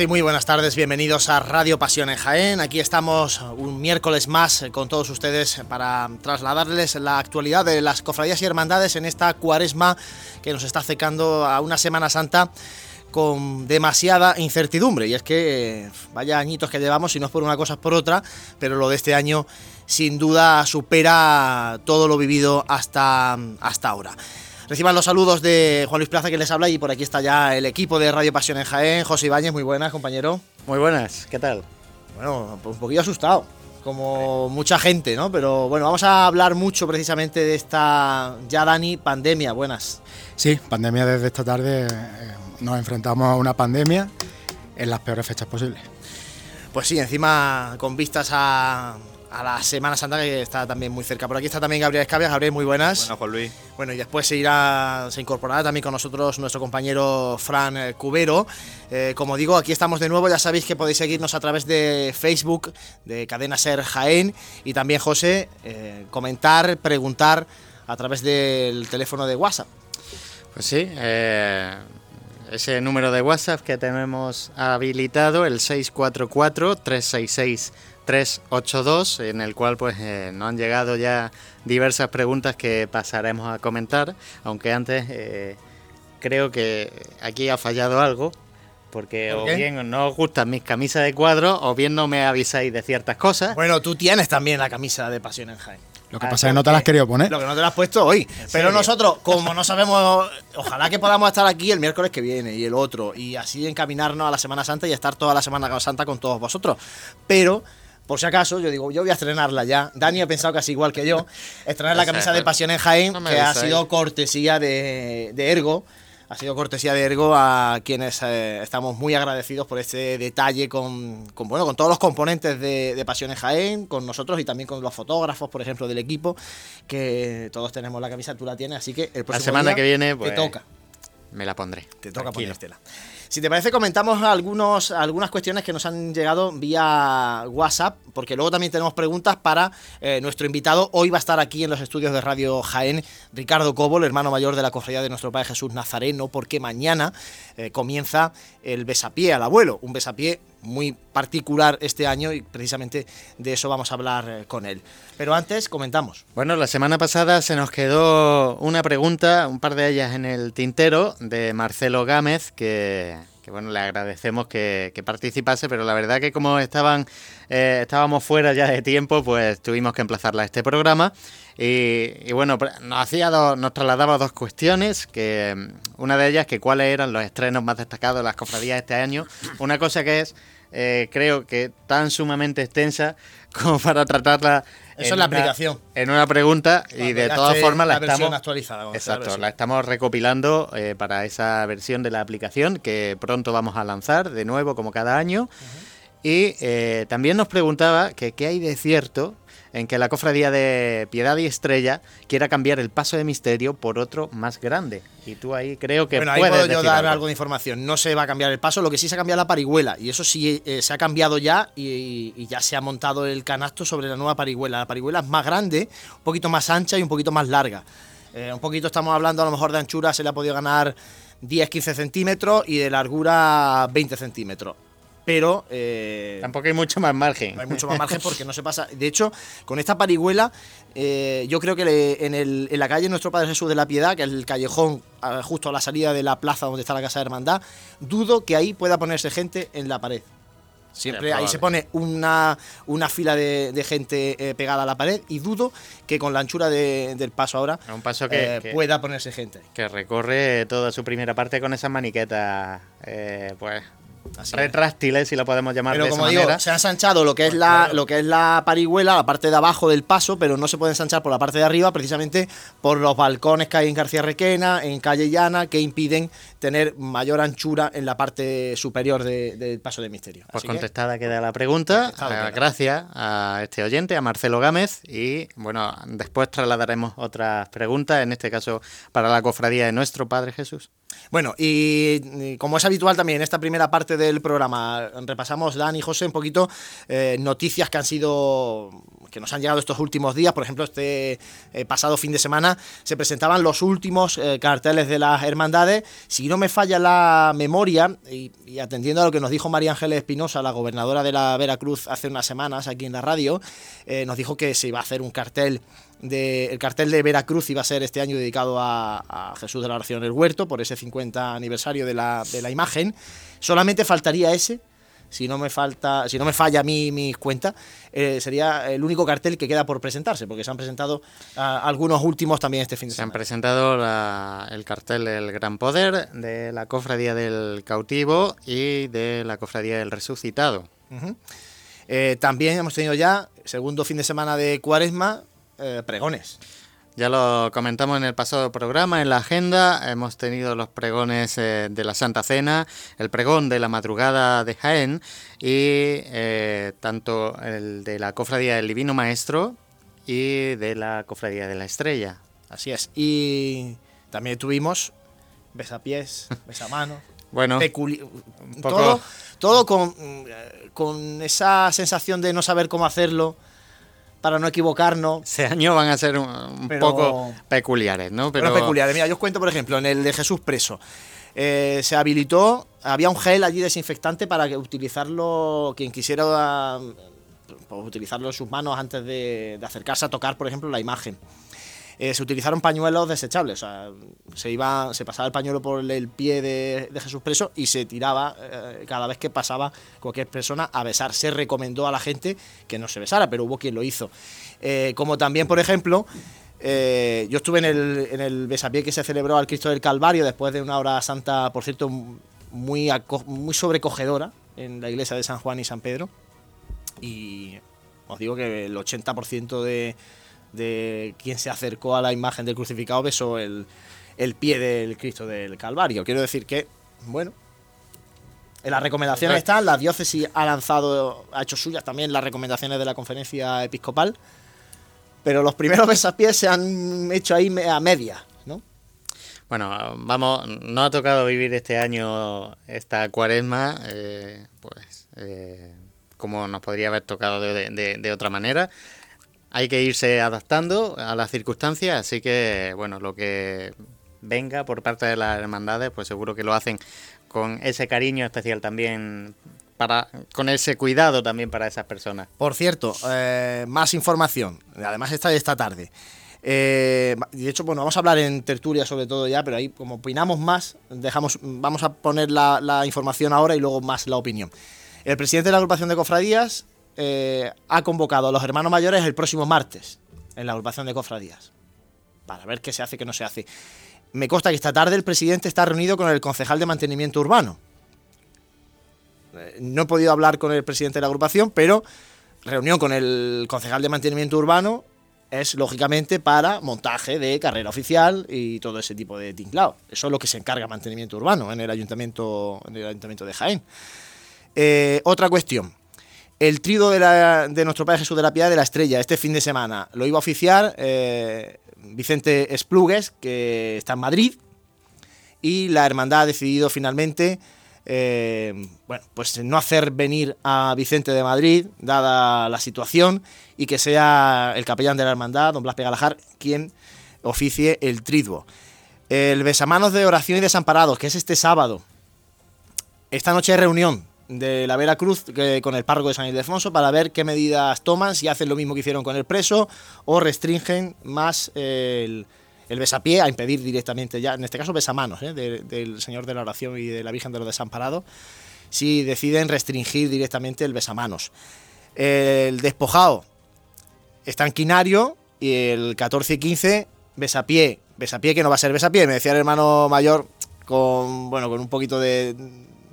Y muy buenas tardes, bienvenidos a Radio Pasión en Jaén. Aquí estamos un miércoles más con todos ustedes para trasladarles la actualidad de las cofradías y hermandades en esta cuaresma que nos está acercando a una Semana Santa con demasiada incertidumbre. Y es que vaya añitos que llevamos, si no es por una cosa es por otra, pero lo de este año sin duda supera todo lo vivido hasta, hasta ahora. Reciban los saludos de Juan Luis Plaza que les habla y por aquí está ya el equipo de Radio Pasión en Jaén. José Ibáñez, muy buenas, compañero. Muy buenas, ¿qué tal? Bueno, un poquito asustado, como mucha gente, ¿no? Pero bueno, vamos a hablar mucho precisamente de esta, ya Dani, pandemia. Buenas. Sí, pandemia desde esta tarde. Eh, nos enfrentamos a una pandemia en las peores fechas posibles. Pues sí, encima con vistas a, a la Semana Santa que está también muy cerca. Por aquí está también Gabriel Escabias. Gabriel, muy buenas. Bueno, Juan Luis. Bueno, y después se irá, se incorporará también con nosotros nuestro compañero Fran eh, Cubero. Eh, como digo, aquí estamos de nuevo. Ya sabéis que podéis seguirnos a través de Facebook, de Cadena Ser Jaén. Y también, José, eh, comentar, preguntar a través del teléfono de WhatsApp. Pues sí, ese número de WhatsApp que tenemos habilitado, el 644 366 382, en el cual pues eh, nos han llegado ya diversas preguntas que pasaremos a comentar, aunque antes eh, creo que aquí ha fallado algo, porque o bien no os gustan mis camisas de cuadro o bien no me avisáis de ciertas cosas. Bueno, tú tienes también la camisa de Pasión en Jaén. Lo que pasa es que no te la has querido poner. Lo que no te la has puesto hoy. Pero nosotros, como no sabemos, ojalá que podamos estar aquí el miércoles que viene y el otro, y así encaminarnos a la Semana Santa y estar toda la Semana Santa con todos vosotros. Pero por si acaso, yo digo, yo voy a estrenarla ya. Dani ha pensado casi igual que yo. Estrenar la camisa de Pasión en Jaén, que ha sido cortesía de, Ergo. Ha sido cortesía de Ergo a quienes eh, estamos muy agradecidos por este detalle con, bueno, con todos los componentes de, de Pasión en Jaén, con nosotros y también con los fotógrafos, por ejemplo, del equipo, que todos tenemos la camisa, tú la tienes, así que el próximo La semana que viene, pues, te toca. Me la pondré. Te toca ponértela. Si te parece, comentamos algunos, algunas cuestiones que nos han llegado vía WhatsApp, porque luego también tenemos preguntas para eh, nuestro invitado. Hoy va a estar aquí en los estudios de Radio Jaén Ricardo Cobo, hermano mayor de la cofradía de nuestro Padre Jesús Nazareno, porque mañana eh, comienza el besapié al abuelo, un besapié muy particular este año y precisamente de eso vamos a hablar eh, con él. Pero antes comentamos. Bueno, la semana pasada se nos quedó una pregunta, un par de ellas en el tintero, de Marcelo Gámez, que, bueno, le agradecemos que, participase, pero la verdad que como estaban, eh, estábamos fuera ya de tiempo, pues tuvimos que emplazarla a este programa. Y, bueno, nos, hacía nos trasladaba dos cuestiones, que mm, una de ellas que cuáles eran los estrenos más destacados de las cofradías este año. Una cosa que es, eh, creo que tan sumamente extensa como para tratarla eso es la aplicación. En una pregunta y de todas formas la, estamos actualizada. Exacto, la estamos recopilando eh, para esa versión de la aplicación que pronto vamos a lanzar de nuevo como cada año. Y eh, también nos preguntaba que qué hay de cierto en que la cofradía de Piedad y Estrella quiera cambiar el paso de misterio por otro más grande. Y tú ahí creo que bueno, ahí puedo yo dar algo. de información. No se va a cambiar el paso, lo que sí se ha cambiado la parihuela. Y eso sí eh, se ha cambiado ya y, ya se ha montado el canasto sobre la nueva parihuela. La parihuela es más grande, un poquito más ancha y un poquito más larga. Eh, un poquito estamos hablando a lo mejor de anchura, se le ha podido ganar 10-15 centímetros y de largura 20 centímetros pero... Eh, Tampoco hay mucho más margen. hay mucho más margen porque no se pasa. De hecho, con esta parihuela, eh, yo creo que en, el, en, la calle Nuestro Padre Jesús de la Piedad, que es el callejón justo a la salida de la plaza donde está la Casa de Hermandad, dudo que ahí pueda ponerse gente en la pared. Siempre ahí se pone una, una fila de, gente eh, pegada a la pared y dudo que con la anchura del paso ahora un paso que, pueda ponerse gente. Que recorre toda su primera parte con esas maniquetas, pues retráctiles, si lo podemos llamar de como digo, Se ha ensanchado lo que es la lo que es la parihuela, la parte de abajo del paso, pero no se puede ensanchar por la parte de arriba, precisamente por los balcones que hay en García Requena, en Calle Llana, que impiden tener mayor anchura en la parte superior del paso de misterio. Pues contestada queda la pregunta. Eh, gracias a este oyente, a Marcelo Gámez, y bueno, después trasladaremos otras preguntas, en este caso para la cofradía de nuestro Padre Jesús. Bueno, y, como es habitual también en esta primera parte del programa, repasamos, Dan y José, un poquito eh, noticias que han sido que nos han llegado estos últimos días. Por ejemplo, este eh, pasado fin de semana se presentaban los últimos eh, carteles de las hermandades. Si no me falla la memoria, y, atendiendo a lo que nos dijo María Ángeles Espinosa, la gobernadora de la Veracruz, hace unas semanas aquí en la radio, nos dijo que se iba a hacer un cartel el cartel de Veracruz iba a ser este año dedicado a, Jesús de la Oración en el Huerto, por ese 50 aniversario de la, imagen. Solamente faltaría ese, si no me falta, si no me falla mi, mi cuenta, eh, sería el único cartel que queda por presentarse, porque se han presentado algunos últimos también este fin de semana. Se han presentado el cartel del Gran Poder, de la Cofradía del Cautivo y de la Cofradía del Resucitado. Eh, también hemos tenido ya, segundo fin de semana de Cuaresma, eh, pregones. Ya lo comentamos en el pasado programa, en la agenda, hemos tenido los pregones eh, de la Santa Cena, el pregón de la madrugada de Jaén y eh, tanto el de la Cofradía del Divino Maestro y de la Cofradía de la Estrella. Así es. Y también tuvimos besapiés, besamanos. bueno, todo, todo con, con esa sensación de no saber cómo hacerlo para no equivocarnos. Ese año van a ser un, poco peculiares, ¿no? Pero... peculiares. Mira, yo os cuento, por ejemplo, en el de Jesús Preso. Eh, se habilitó, había un gel allí desinfectante para que utilizarlo, quien quisiera pues, utilizarlo en sus manos antes de acercarse a tocar, por ejemplo, la imagen. Eh, se utilizaron pañuelos desechables. O sea, se, iba, se pasaba el pañuelo por el pie de, Jesús preso y se tiraba eh, cada vez que pasaba cualquier persona a besar. Se recomendó a la gente que no se besara, pero hubo quien lo hizo. Eh, como también, por ejemplo, yo estuve en el, en el besapié que se celebró al Cristo del Calvario después de una hora santa, por cierto, muy, muy sobrecogedora en la iglesia de San Juan y San Pedro. Y os digo que el 80% de de quien se acercó a la imagen del crucificado besó el, pie del Cristo del Calvario. Quiero decir que, bueno, en las recomendaciones están, la diócesis ha lanzado, ha hecho suyas también las recomendaciones de la conferencia episcopal, pero los primeros besapiés se han hecho ahí a media, ¿no? Bueno, vamos, no ha tocado vivir este año esta cuaresma, eh, pues eh, como nos podría haber tocado de otra manera hay que irse adaptando a las circunstancias, así que bueno, lo que venga por parte de las hermandades, pues seguro que lo hacen con ese cariño especial también para con ese cuidado también para esas personas. Por cierto, eh, más información, además está de esta tarde. Eh, de hecho, bueno, vamos a hablar en tertulia sobre todo ya, pero ahí como opinamos más, dejamos, vamos a poner la, la información ahora y luego más la opinión. El presidente de la agrupación de cofradías eh, ha convocado a los hermanos mayores el próximo martes en la agrupación de cofradías para ver qué se hace qué no se hace. Me consta que esta tarde el presidente está reunido con el concejal de mantenimiento urbano. Eh, no he podido hablar con el presidente de la agrupación, pero reunión con el concejal de mantenimiento urbano es lógicamente para montaje de carrera oficial y todo ese tipo de tinglado. Eso es lo que se encarga mantenimiento urbano en el ayuntamiento, en el ayuntamiento de Jaén. Eh, otra cuestión. El trido de, nuestro Padre Jesús de la Piedad de la Estrella, este fin de semana, lo iba a oficiar eh, Vicente Esplugues, que está en Madrid, y la hermandad ha decidido finalmente eh, bueno, pues no hacer venir a Vicente de Madrid, dada la situación, y que sea el capellán de la hermandad, don Blas Pegalajar, quien oficie el triduo. El besamanos de oración y desamparados, que es este sábado. Esta noche hay reunión de la Veracruz con el párroco de San Ildefonso para ver qué medidas toman, si hacen lo mismo que hicieron con el preso o restringen más el, el besapié a impedir directamente ya, en este caso besamanos, ¿eh? del Señor de la Oración y de la Virgen de los Desamparados, si deciden restringir directamente el besamanos. El despojado está en Quinario y el 14 y 15 besapié, besapié que no va a ser besapié, me decía el hermano mayor con, bueno, con un poquito de,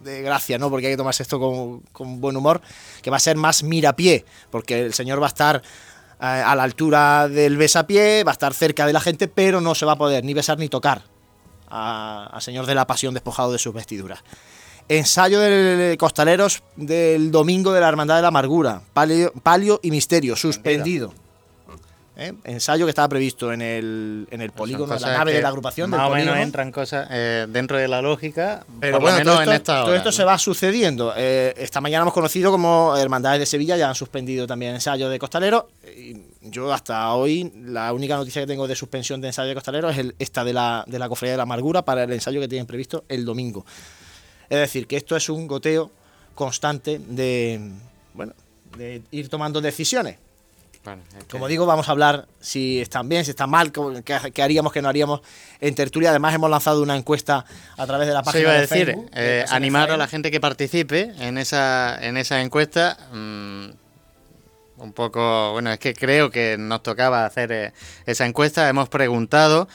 gracia, ¿no? Porque hay que tomarse esto con, con, buen humor, que va a ser más mirapié, porque el Señor va a estar eh, a la altura del besapié, va a estar cerca de la gente, pero no se va a poder ni besar ni tocar al Señor de la Pasión despojado de sus vestiduras. Ensayo de costaleros del domingo de la Hermandad de la Amargura, palio, palio y misterio, suspendido. ¿Eh? ensayo que estaba previsto en el, en el polígono de la nave de la agrupación. Más o menos entran cosas eh, dentro de la lógica, pero bueno, todo esto, todo esto se va sucediendo. Eh, esta mañana hemos conocido como Hermandades de Sevilla ya han suspendido también ensayo de costalero. yo hasta hoy la única noticia que tengo de suspensión de ensayo de costalero es el, esta de la, de la Cofradía de la Amargura para el ensayo que tienen previsto el domingo. Es decir, que esto es un goteo constante de, bueno, de ir tomando decisiones. Como digo, vamos a hablar si están bien, si están mal, qué, haríamos, qué no haríamos en tertulia. Además, hemos lanzado una encuesta a través de la página iba a de decir, Facebook, eh, animar a la gente que participe en esa, en esa encuesta. Mm, un poco, bueno, es que creo que nos tocaba hacer eh, esa encuesta. Hemos preguntado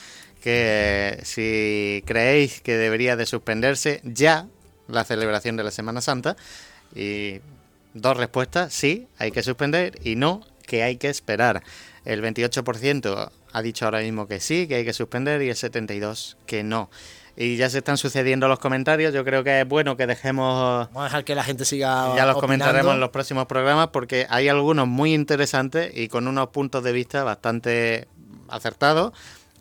que si creéis que debería de suspenderse ya la celebración de la Semana Santa y dos respuestas, sí, hay que suspender y no, que hay que esperar. El 28% ha dicho ahora mismo que sí, que hay que suspender y el 72% que no. Y ya se están sucediendo los comentarios. Yo creo que es bueno que dejemos. Vamos a dejar que la gente siga. Ya los comentaremos en los próximos programas porque hay algunos muy interesantes y con unos puntos de vista bastante acertados.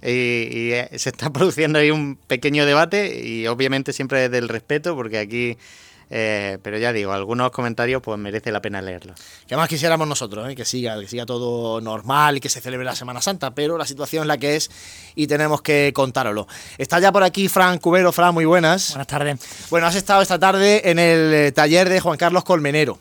Y, y, se está produciendo ahí un pequeño debate y obviamente siempre desde el respeto porque aquí eh, pero ya digo, algunos comentarios pues merece la pena leerlos. Que más quisiéramos nosotros, ¿eh? que siga, que siga todo normal y que se celebre la Semana Santa, pero la situación es la que es y tenemos que contároslo. Está ya por aquí Fran Cubero, Fran, muy buenas. Buenas tardes. Bueno, has estado esta tarde en el eh, taller de Juan Carlos Colmenero.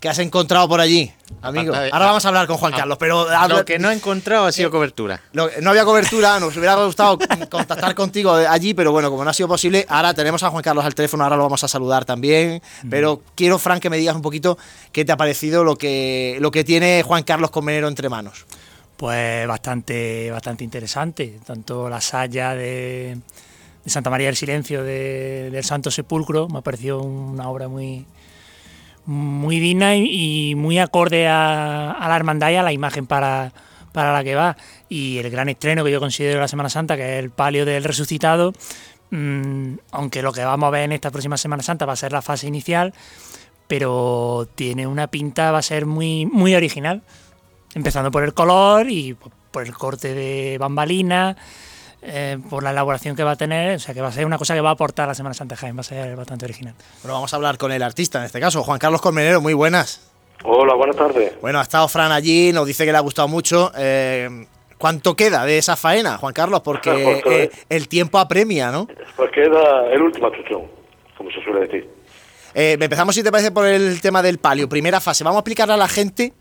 ¿Qué has encontrado por allí, amigo? Ahora vamos a hablar con Juan Carlos, pero... Lo que no he encontrado ha sido eh, cobertura. no había cobertura, nos hubiera gustado contactar contigo allí, pero bueno, como no ha sido posible, ahora tenemos a Juan Carlos al teléfono, ahora lo vamos a saludar también, pero quiero, Frank, que me digas un poquito qué te ha parecido lo que, lo que tiene Juan Carlos Comenero entre manos. Pues bastante, bastante interesante, tanto la saya de, Santa María del Silencio del Santo Sepulcro, me ha parecido una obra muy muy digna y, muy acorde a, la hermandad y a la imagen para, la que va. Y el gran estreno que yo considero la Semana Santa, que es el palio del resucitado, mm, aunque lo que vamos a ver en esta próxima Semana Santa va a ser la fase inicial, pero tiene una pinta, va a ser muy, muy original. Empezando por el color y por el corte de bambalina eh, por la elaboración que va a tener, o sea que va a ser una cosa que va a aportar la Semana Santa Jaén, va a ser bastante original. Bueno, vamos a hablar con el artista en este caso, Juan Carlos Colmenero, muy buenas. Hola, buenas tardes. Bueno, ha estado Fran allí, nos dice que le ha gustado mucho. Eh, ¿Cuánto queda de esa faena, Juan Carlos? Porque pues, eh, el tiempo apremia, ¿no? Pues queda el último chuchón, como se suele decir. empezamos, si te parece, por el tema del palio. Primera fase. Vamos a explicarle a la gente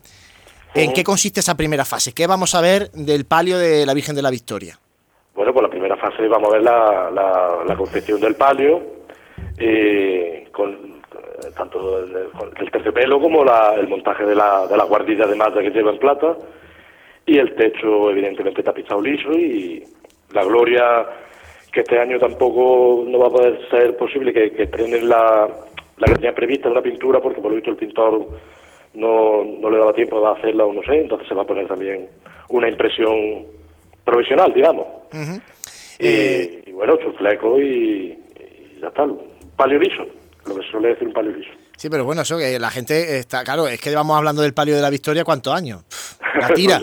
en qué consiste esa primera fase. ¿Qué vamos a ver del palio de la Virgen de la Victoria? Bueno, pues la primera fase vamos a ver la, la, concepción del palio, eh, con tanto el, terciopelo como el montaje de la, de la guardilla de malla que lleva en plata, y el techo evidentemente tapizado liso y la gloria que este año tampoco no va a poder ser posible que, que la, la que tenía prevista una pintura porque por lo visto el pintor no, no le daba tiempo de hacerla o no sé, entonces se va a poner también una impresión provisional, digamos. y, bueno, chufleco y, y, ya está, palio liso, lo que se suele decir un palio liso. Sí, pero bueno, eso que la gente está, claro, es que vamos hablando del palio de la Victoria, ¿cuántos años? la tira.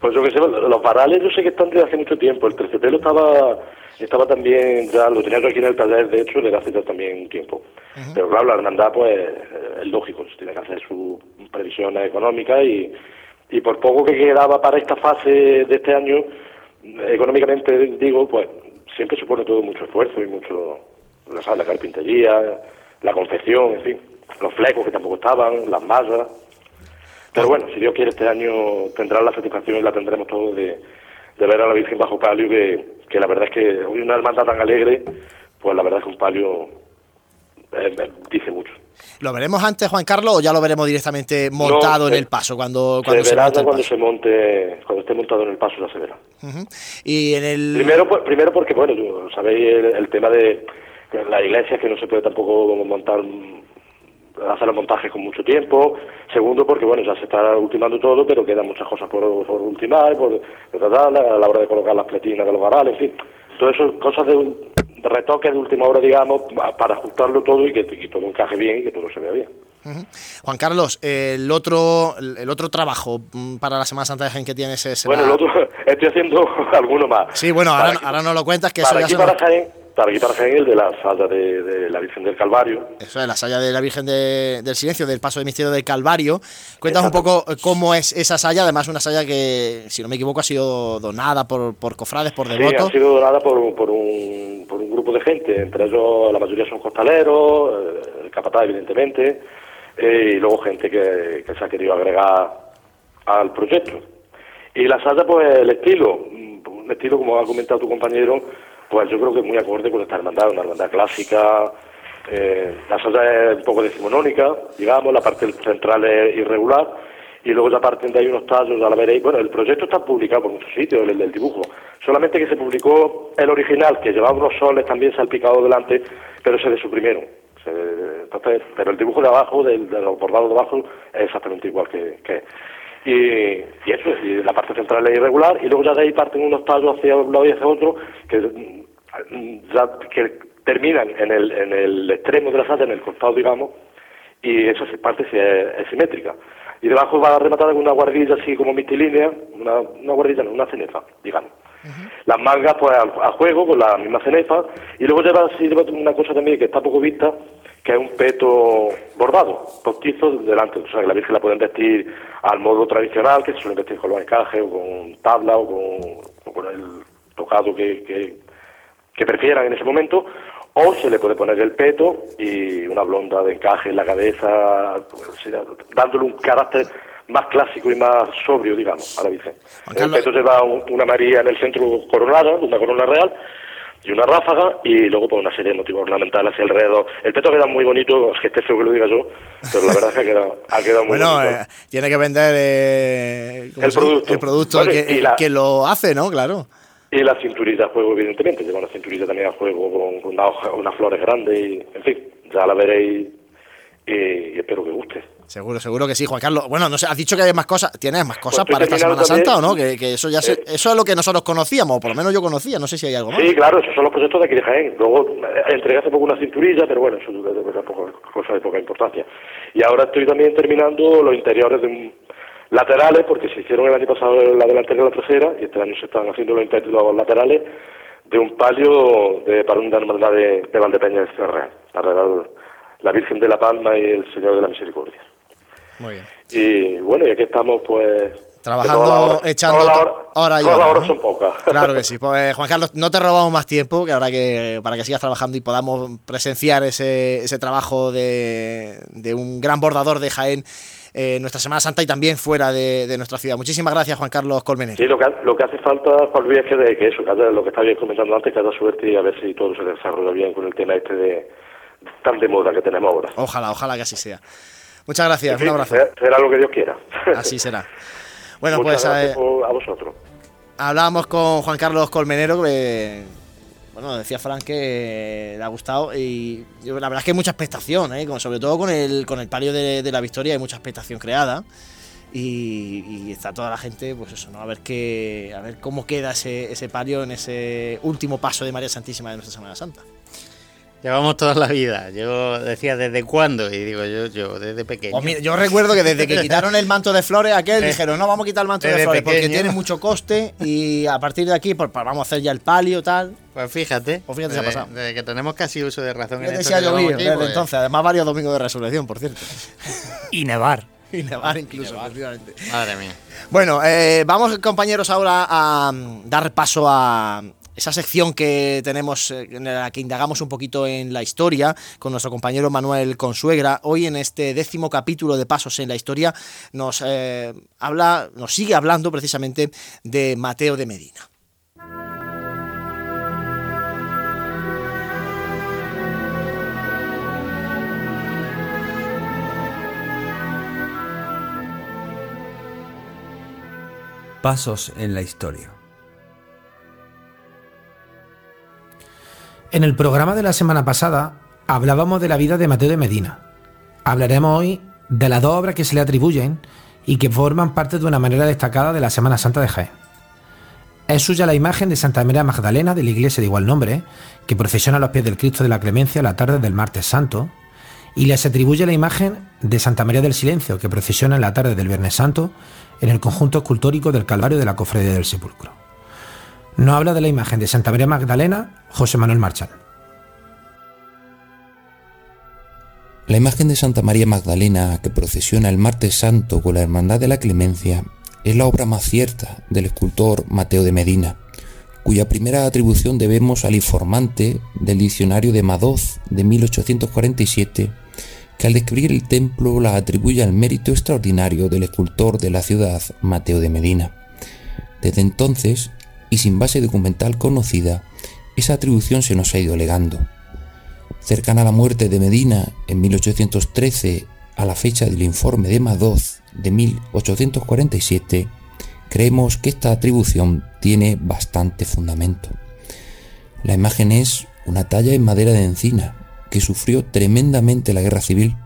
pues yo que sé, los varales yo sé que están desde hace mucho tiempo, el terciopelo estaba estaba también, ya lo tenía aquí en el taller, de hecho, desde hace ya también tiempo. Pero claro, la hermandad, pues, es lógico, tiene que hacer sus previsiones económicas y, y por poco que quedaba para esta fase de este año, económicamente digo, pues siempre supone todo mucho esfuerzo y mucho, la, la carpintería, la confección, en fin, los flecos que tampoco estaban, las masas. Pero bueno, si Dios quiere, este año tendrá la satisfacción y la tendremos todos de, de ver a la Virgen bajo palio, que, que la verdad es que hoy una hermandad tan alegre, pues la verdad es que un palio eh, eh, dice mucho. ¿Lo veremos antes, Juan Carlos, o ya lo veremos directamente montado No, en se- el paso cuando, cuando se se, verá monte cuando se monte, cuando esté montado en el paso ya se verá. Y en el... Primero, primero porque, bueno, yo- sabéis el, el tema de la iglesia, que no se puede tampoco montar, hacer los montajes con mucho tiempo. Segundo, porque, bueno, ya se está ultimando todo, pero quedan muchas cosas por, por ultimar, por, por tratar, a la hora de colocar las pletinas de los varales, en fin. Todo eso, cosas de, un- de retoques de última hora, digamos, pa- para ajustarlo todo y que, que todo encaje bien y que todo se vea bien. Juan Carlos, el otro, el otro trabajo mm, para la Semana Santa de Jaén que tienes es... Bueno, el otro, estoy haciendo alguno más. Sí, bueno, ahora, ahora no lo cuentas, que eso para ya aquí se para nos- Jaén, el de la sala de, de la Virgen del Calvario. Eso es la saya de la Virgen de- del Silencio, del Paso de Misterio del Calvario. Cuéntanos un poco eh, cómo es esa saya, además una saya que, si no me equivoco, ha sido donada por, por cofrades, por Sí, devotos. ha sido donada por, un- por, un, por un grupo de gente, entre ellos la mayoría son costaleros, eh, el capataz evidentemente, eh, y luego gente que, que se ha querido agregar al proyecto. Y la sala, pues el estilo, mm, un estilo como ha comentado tu compañero, pues yo creo que es muy acorde con esta hermandad, una hermandad clásica. eh, la sala es un poco decimonónica, digamos, la parte central es irregular, y luego ya parten de ahí unos tallos, ya la veréis. Bueno, el proyecto está publicado por muchos sitios, el del dibujo. Solamente que se publicó el original, que llevaba unos soles también salpicados delante, pero se desuprimieron. Se- entonces, pero el dibujo de abajo, del, de los bordados de abajo, es exactamente igual que, que y, y eso, y la parte central es irregular, y luego ya de ahí parten unos tallos hacia un lado y hacia otro, que mm, ya que terminan en el, en el extremo de la sala, en el costado, digamos, y esa parte es, simétrica. Y debajo va rematada con una guardilla así como mistilínea, una, una guardilla, no, una cenefa, digamos. Las mangas pues a, juego con la misma cenefa y luego lleva así lleva una cosa también que está poco vista, que es un peto bordado, postizo delante, o sea que la Virgen la pueden vestir al modo tradicional, que se suelen vestir con los encajes o con tabla o con, o con el tocado que, que, que prefieran en ese momento, o se le puede poner el peto y una blonda de encaje en la cabeza, pues, dándole un carácter más clásico y más sobrio, digamos, a la Virgen. El peto lleva un- una María en el centro coronada, una corona real, y una ráfaga, y luego pues una serie de motivos ornamentales hacia alrededor. El peto queda muy bonito, es que esté feo que lo diga yo, pero la verdad es que ha quedado, ha quedado muy Bueno, bonito. eh, tiene que vender eh, ¿cómo El producto. el producto Bueno, que, la- que lo hace, ¿no? Claro. Y la cinturita a juego, evidentemente. Lleva una cinturita también a juego con, con una hoja- unas flores grandes. Y, en fin, ya la veréis y, y espero que guste. Seguro, seguro que sí, Juan Carlos. Bueno, no sé, has dicho que hay más cosas. ¿Tienes más cosas Pues para esta Semana Santa o no? Que, que eso ya se- Eh. eso es lo que nosotros conocíamos, o por lo menos yo conocía. No sé si hay algo más. Sí, claro, esos son los proyectos de aquí de Jaén. Luego eh, entregué hace poco una cinturilla, pero bueno, eso es cosa de poca importancia. Y ahora estoy también terminando los interiores de un- laterales, porque se hicieron el año pasado la delantera y la trasera, y este año se están haciendo los, inter- los laterales de un palio de, para una hermandad de, de Valdepeña de Ciudad Real, para la, la Virgen de la Palma y el Señor de la Misericordia. Muy bien. Y bueno, y aquí estamos pues... Trabajando, echando todas las to- horas- hora y todas hora, las horas ¿no? son pocas. Claro que sí. Pues Juan Carlos, no te robamos más tiempo, que ahora que para que sigas trabajando y podamos presenciar ese, ese trabajo de, de un gran bordador de Jaén eh, nuestra Semana Santa y también fuera de, de nuestra ciudad. Muchísimas gracias, Juan Carlos Colmenero. Sí, lo que, lo que hace falta, Juan Luis, es que, de- que eso, que haya- lo que estaba bien comentando antes, que haya suerte y a ver si todo se desarrolla bien con el tema este de tan de moda que tenemos ahora. Ojalá, ojalá que así sea. Muchas gracias, En fin, un abrazo. será, lo que Dios quiera. Así será. Bueno, Muchas pues gracias eh, a vosotros. Hablábamos con Juan Carlos Colmenero, que bueno, decía Fran que le ha gustado y la verdad es que hay mucha expectación, ¿eh? Con- sobre todo con el, con el palio de, de la victoria hay mucha expectación creada y, y está toda la gente, pues eso, ¿no? A ver qué, a ver cómo queda ese, ese palio en ese último paso de María Santísima de nuestra Semana Santa. Llevamos toda la vida. Yo decía, ¿desde cuándo? Y digo, yo, yo desde pequeño. Pues mira, yo recuerdo que desde que quitaron el manto de flores, aquel Eh, dijeron, no, vamos a quitar el manto de desde flores porque tiene mucho coste y a partir de aquí pues, pues, vamos a hacer ya el palio, tal. Pues fíjate, Pues fíjate, se ha desde, pasado. desde que tenemos casi uso de razón en esto llovido aquí, desde pues, entonces, además varios domingos de resurrección, por cierto. Y nevar. Y nevar incluso, efectivamente. Madre mía. Bueno, eh, vamos compañeros ahora a mm, dar paso a, esa sección que tenemos eh, en la que indagamos un poquito en la historia con nuestro compañero Manuel Consuegra. Hoy en este décimo capítulo de Pasos en la Historia nos eh, habla, nos sigue hablando precisamente de Mateo de Medina. Pasos en la historia. En el programa de la semana pasada hablábamos de la vida de Mateo de Medina. Hablaremos hoy de las dos obras que se le atribuyen y que forman parte de una manera destacada de la Semana Santa de Jaén. Es suya la imagen de Santa María Magdalena de la iglesia de igual nombre, que procesiona a los pies del Cristo de la Clemencia la tarde del martes santo, y les atribuye la imagen de Santa María del Silencio, que procesiona en la tarde del Viernes Santo en el conjunto escultórico del Calvario de la Cofradía del Sepulcro. No habla de la imagen de Santa María Magdalena José Manuel Marchal. La imagen de Santa María Magdalena que procesiona el martes santo con la Hermandad de la Clemencia es la obra más cierta del escultor Mateo de Medina, cuya primera atribución debemos al informante del diccionario de Madoz de 1847 que al describir el templo la atribuye al mérito extraordinario del escultor de la ciudad, Mateo de Medina. Desde entonces, y sin base documental conocida, esa atribución se nos ha ido legando. Cercana a la muerte de Medina en 1813, a la fecha del informe de Madoz de 1847, creemos que esta atribución tiene bastante fundamento. La imagen es una talla en madera de encina, que sufrió tremendamente la guerra civil,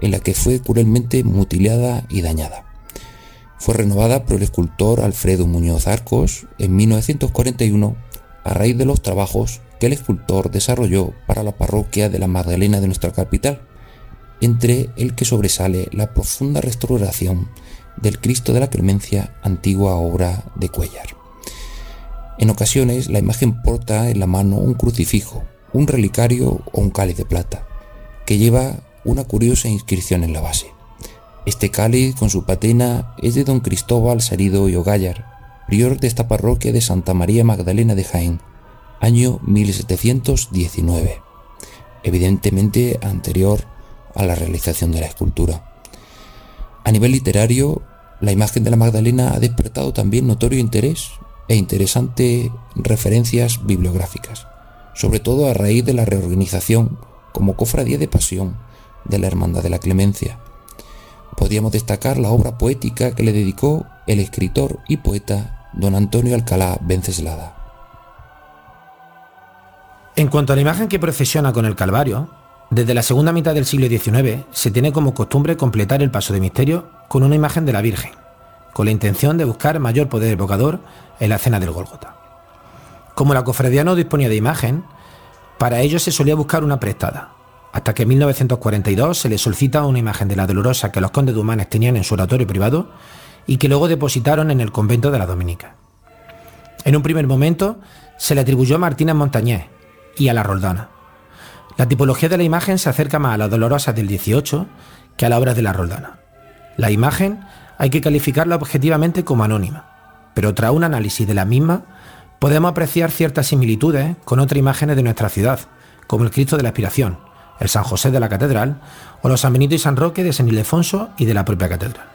en la que fue cruelmente mutilada y dañada. Fue renovada por el escultor Alfredo Muñoz Arcos en 1941 a raíz de los trabajos que el escultor desarrolló para la parroquia de la Magdalena de nuestra capital, entre el que sobresale la profunda restauración del Cristo de la Clemencia, antigua obra de Cuellar. En ocasiones la imagen porta en la mano un crucifijo, un relicario o un cáliz de plata, que lleva una curiosa inscripción en la base. Este cáliz con su patena es de don Cristóbal Sarido y Ogallar, prior de esta parroquia de Santa María Magdalena de Jaén, año 1719, evidentemente anterior a la realización de la escultura. A nivel literario, la imagen de la Magdalena ha despertado también notorio interés e interesantes referencias bibliográficas sobre todo a raíz de la reorganización como cofradía de pasión de la Hermandad de la Clemencia. Podríamos destacar la obra poética que le dedicó el escritor y poeta don Antonio Alcalá Venceslada. En cuanto a la imagen que procesiona con el Calvario, desde la segunda mitad del siglo XIX se tiene como costumbre completar el paso de misterio con una imagen de la Virgen, con la intención de buscar mayor poder evocador en la cena del Golgota. Como la cofradía no disponía de imagen, para ello se solía buscar una prestada, hasta que en 1942 se le solicita una imagen de la Dolorosa que los condes de Humanes tenían en su oratorio privado y que luego depositaron en el convento de la Dominica. En un primer momento se le atribuyó a Martínez Montañés y a la Roldana. La tipología de la imagen se acerca más a la Dolorosa del 18 que a la obra de la Roldana. La imagen hay que calificarla objetivamente como anónima, pero tras un análisis de la misma podemos apreciar ciertas similitudes con otras imágenes de nuestra ciudad, como el Cristo de la Aspiración, el San José de la Catedral o los San Benito y San Roque de San Ildefonso y de la propia catedral.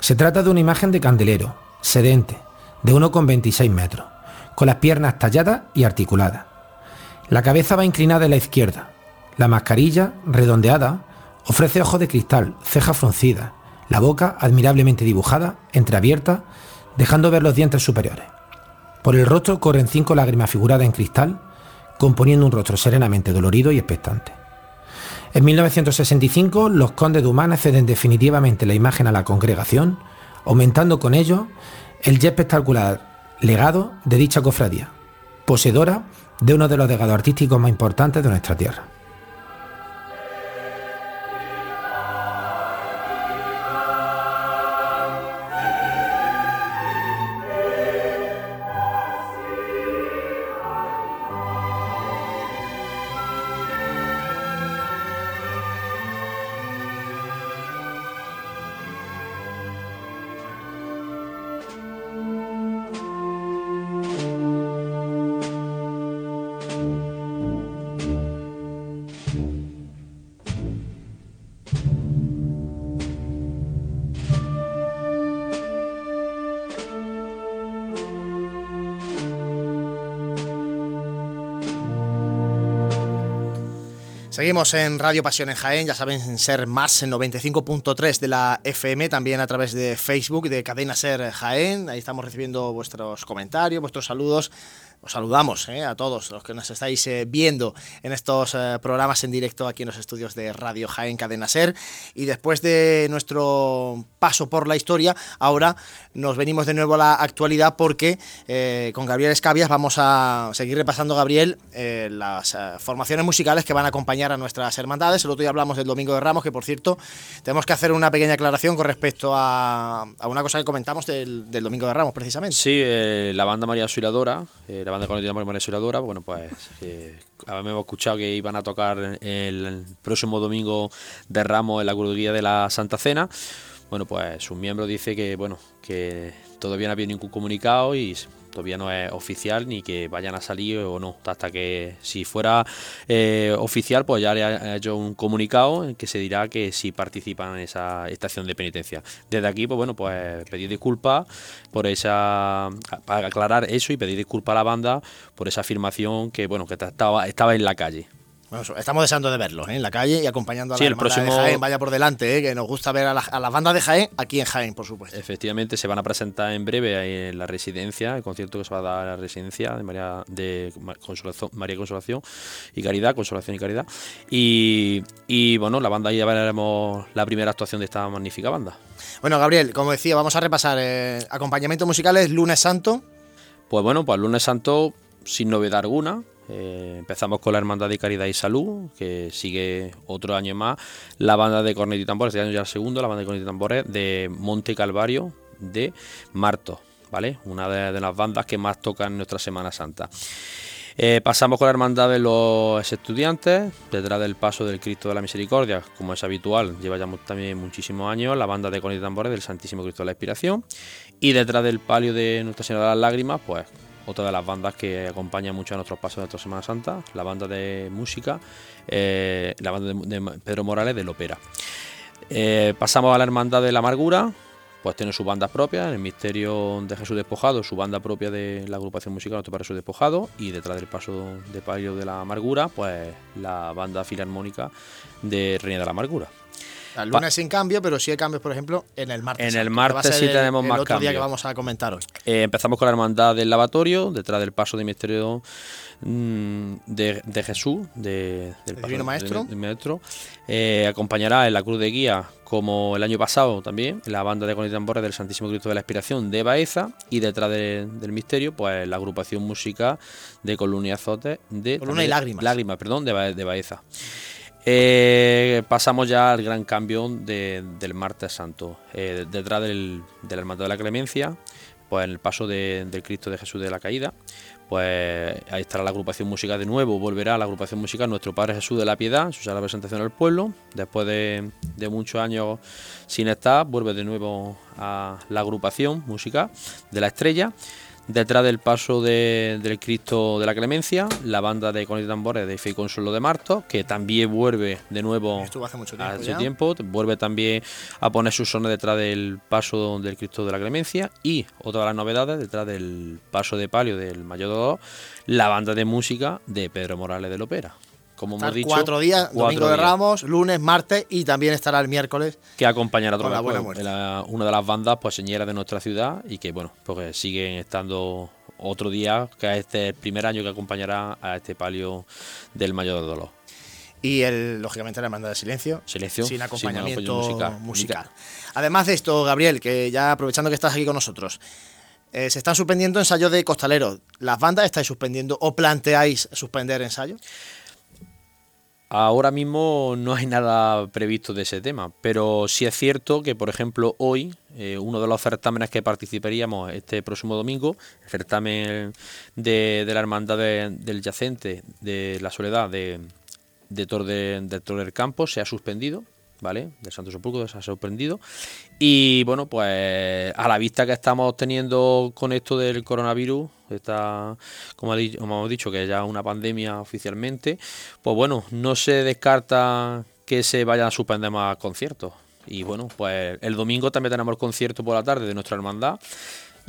Se trata de una imagen de candelero, sedente, de 1,26 metros, con las piernas talladas y articuladas. La cabeza va inclinada a la izquierda, la mascarilla, redondeada, ofrece ojos de cristal, cejas fruncidas, la boca admirablemente dibujada, entreabierta, dejando ver los dientes superiores. Por el rostro corren cinco lágrimas figuradas en cristal, componiendo un rostro serenamente dolorido y expectante. En 1965, los condes de Humana ceden definitivamente la imagen a la congregación, aumentando con ello el ya espectacular legado de dicha cofradía, poseedora de uno de los legados artísticos más importantes de nuestra tierra. Seguimos en Radio Pasión en Jaén, ya saben, ser más en 95.3 de la FM, también a través de Facebook de Cadena Ser Jaén. Ahí estamos recibiendo vuestros comentarios, vuestros saludos os saludamos eh, a todos los que nos estáis eh, viendo en estos eh, programas en directo aquí en los estudios de Radio Jaén Cadena Ser. Y después de nuestro paso por la historia, ahora nos venimos de nuevo a la actualidad porque con Gabriel Escabias vamos a seguir repasando, Gabriel, las formaciones musicales que van a acompañar a nuestras hermandades. El otro día hablamos del Domingo de Ramos, que por cierto, tenemos que hacer una pequeña aclaración con respecto a, una cosa que comentamos del, Domingo de Ramos, precisamente. Sí, la banda María Suiladora la banda con el María bueno, pues eh, hemos escuchado que iban a tocar el próximo domingo de Ramos en la crudería de la Santa Cena. Bueno, pues su miembro dice que, bueno, que todavía no había ningún comunicado y todavía no es oficial ni que vayan a salir o no. Hasta que si fuera eh, oficial, pues ya le hecho un comunicado en que se dirá que si participan en esa estación de penitencia. Desde aquí, pues bueno, pues pedir disculpas por esa. para aclarar eso y pedir disculpas a la banda por esa afirmación que, bueno, que estaba, estaba en la calle. Bueno, estamos deseando de verlos ¿eh? en la calle y acompañando a la el próximo... de Jaén. Vaya por delante, ¿eh? que nos gusta ver a, las bandas de Jaén aquí en Jaén, por supuesto. Efectivamente, se van a presentar en breve en la residencia, el concierto que se va a dar en la residencia de María, de Consolación, María Consolación y Caridad, Consolación y Caridad. Y, bueno, la banda ya veremos la primera actuación de esta magnífica banda. Bueno, Gabriel, como decía, vamos a repasar eh, acompañamientos musicales lunes santo. Pues bueno, pues lunes santo sin novedad alguna eh, empezamos con la Hermandad de Caridad y Salud, que sigue otro año más. La banda de cornet y tambores, este año ya el segundo, la banda de cornet y tambores de Monte Calvario de Marto, ¿vale? Una de, las bandas que más tocan en nuestra Semana Santa. Eh, pasamos con la Hermandad de los Estudiantes, detrás del paso del Cristo de la Misericordia, como es habitual, lleva ya también muchísimos años, la banda de cornet y tambores del Santísimo Cristo de la Inspiración. Y detrás del palio de Nuestra Señora de las Lágrimas, pues otra de las bandas que acompaña mucho a nuestros pasos de nuestra Semana Santa, la banda de música, eh, la banda de, Pedro Morales de Lopera. Eh, pasamos a la Hermandad de la Amargura, pues tiene sus bandas propias, el Misterio de Jesús Despojado, su banda propia de la agrupación musical Padre Jesús Despojado, y detrás del paso de palio de la Amargura, pues la banda filarmónica de Reina de la Amargura. El lunes sin cambio, pero sí hay cambios, por ejemplo, en el martes. En el martes sí tenemos más cambios. día que vamos a comentar hoy. Eh, empezamos con la hermandad del lavatorio, detrás del paso de misterio mm, de, Jesús, de, del Divino Maestro. maestro. Eh, acompañará en la cruz de guía, como el año pasado también, la banda de con tambores del Santísimo Cristo de la Expiración de Baeza. Y detrás del misterio, pues la agrupación música de Columna y Azote de. Columna y Lágrimas. Lágrimas, perdón, de, de Baeza. Eh, pasamos ya al gran cambio del martes santo. Eh, detrás del, del Hermandad de la Clemencia, pues en el paso del Cristo de Jesús de la Caída, pues ahí estará la agrupación musical de nuevo, volverá la agrupación musical Nuestro Padre Jesús de la Piedad, su la presentación al pueblo, después de, de, muchos años sin estar, vuelve de nuevo a la agrupación musical de la Estrella. Detrás del paso del Cristo de la Clemencia, la banda de con y tambores de Fe y Consuelo de Marto, que también vuelve de nuevo Estuvo hace mucho tiempo, vuelve también a poner sus sones detrás del paso del Cristo de la Clemencia. Y otra de las novedades detrás del paso de palio del Mayor la banda de música de Pedro Morales de Lopera como hemos dicho. Cuatro días, domingo de Ramos, lunes, martes y también estará el miércoles. Que acompañará a la buena pues, una de las bandas pues señeras de nuestra ciudad y que bueno, porque siguen estando otro día, que es este el primer año que acompañará a este palio del Mayor de Dolor. Y el, lógicamente la banda de silencio, silencio sin acompañamiento musical. Además de esto, Gabriel, que ya aprovechando que estás aquí con nosotros, eh, se están suspendiendo ensayos de costaleros. ¿Las bandas estáis suspendiendo o planteáis suspender ensayos? Ahora mismo no hay nada previsto de ese tema, pero sí es cierto que, por ejemplo, hoy eh, uno de los certámenes que participaríamos este próximo domingo, el certamen de, la Hermandad del Yacente de la Soledad de, de Tor, de, del Campo, se ha suspendido ¿vale? De Santo Sepulcro se ha sorprendido. Y bueno, pues a la vista que estamos teniendo con esto del coronavirus, está, como, hemos dicho, que ya una pandemia oficialmente, pues bueno, no se descarta que se vayan a suspender más conciertos. Y bueno, pues el domingo también tenemos el concierto por la tarde de nuestra hermandad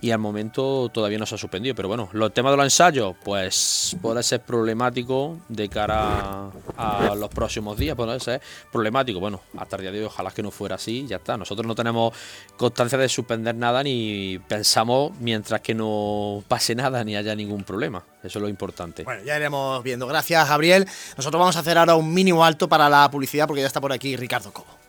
y al momento todavía no se ha suspendido. Pero bueno, los temas de los ensayos, pues puede ser problemático de cara a, los próximos días, puede ser problemático. Bueno, hasta el día de hoy ojalá que no fuera así, ya está. Nosotros no tenemos constancia de suspender nada ni pensamos mientras que no pase nada ni haya ningún problema. Eso es lo importante. Bueno, ya iremos viendo. Gracias, Gabriel. Nosotros vamos a hacer ahora un mínimo alto para la publicidad porque ya está por aquí Ricardo Cobo.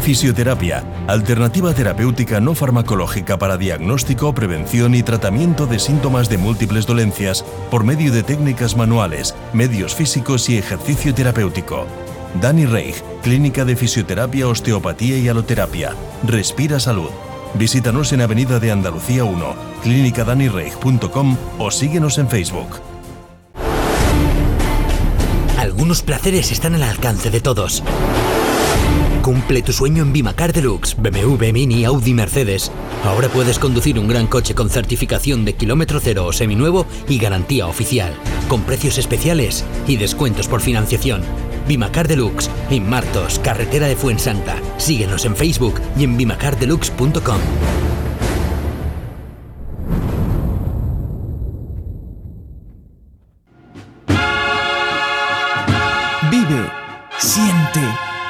Fisioterapia, alternativa terapéutica no farmacológica para diagnóstico, prevención y tratamiento de síntomas de múltiples dolencias por medio de técnicas manuales, medios físicos y ejercicio terapéutico. Dani Reich, Clínica de Fisioterapia, Osteopatía y Aloterapia. Respira Salud. Visítanos en Avenida de Andalucía 1, clínicadanireich.com o síguenos en Facebook. Algunos placeres están al alcance de todos. Cumple tu sueño en Bimacar Deluxe, BMW, Mini, Audi, Mercedes. Ahora puedes conducir un gran coche con certificación de kilómetro cero o seminuevo y garantía oficial, con precios especiales y descuentos por financiación. Bimacar Deluxe, en Martos, carretera de Fuensanta. Síguenos en Facebook y en bimacardeluxe.com.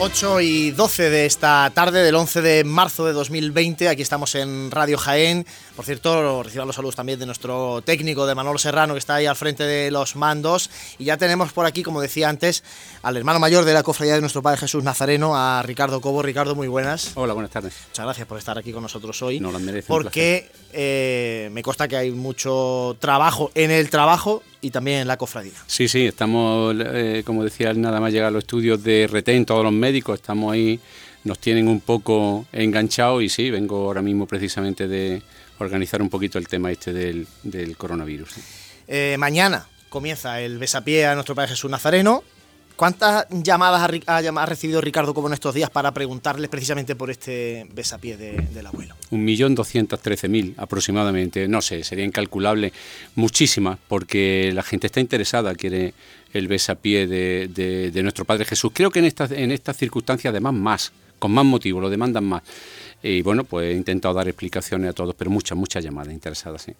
8 y 12 de esta tarde del 11 de marzo de 2020. Aquí estamos en Radio Jaén. Por cierto, reciban los saludos también de nuestro técnico, de Manolo Serrano, que está ahí al frente de los mandos. Y ya tenemos por aquí, como decía antes, al hermano mayor de la cofradía de nuestro Padre Jesús Nazareno, a Ricardo Cobo. Ricardo, muy buenas. Hola, buenas tardes. Muchas gracias por estar aquí con nosotros hoy. No lo merece. Porque eh, me consta que hay mucho trabajo en el trabajo y también en la cofradía. Sí, sí, estamos, eh, como decía, nada más llegar a los estudios de retén, todos los médicos, estamos ahí, nos tienen un poco enganchados y sí, vengo ahora mismo precisamente de organizar un poquito el tema este del, coronavirus. Eh, mañana comienza el besapié a nuestro Padre Jesús Nazareno, ¿Cuántas llamadas ha, recibido Ricardo como en estos días para preguntarles precisamente por este besapié del abuelo? Un millón doscientos trece mil aproximadamente, no sé, sería incalculable, muchísimas, porque la gente está interesada, quiere el besapié de, de, nuestro Padre Jesús. Creo que en estas en estas circunstancias además más, con más motivo, lo demandan más. Y bueno, pues he intentado dar explicaciones a todos, pero muchas, muchas llamadas interesadas, sí.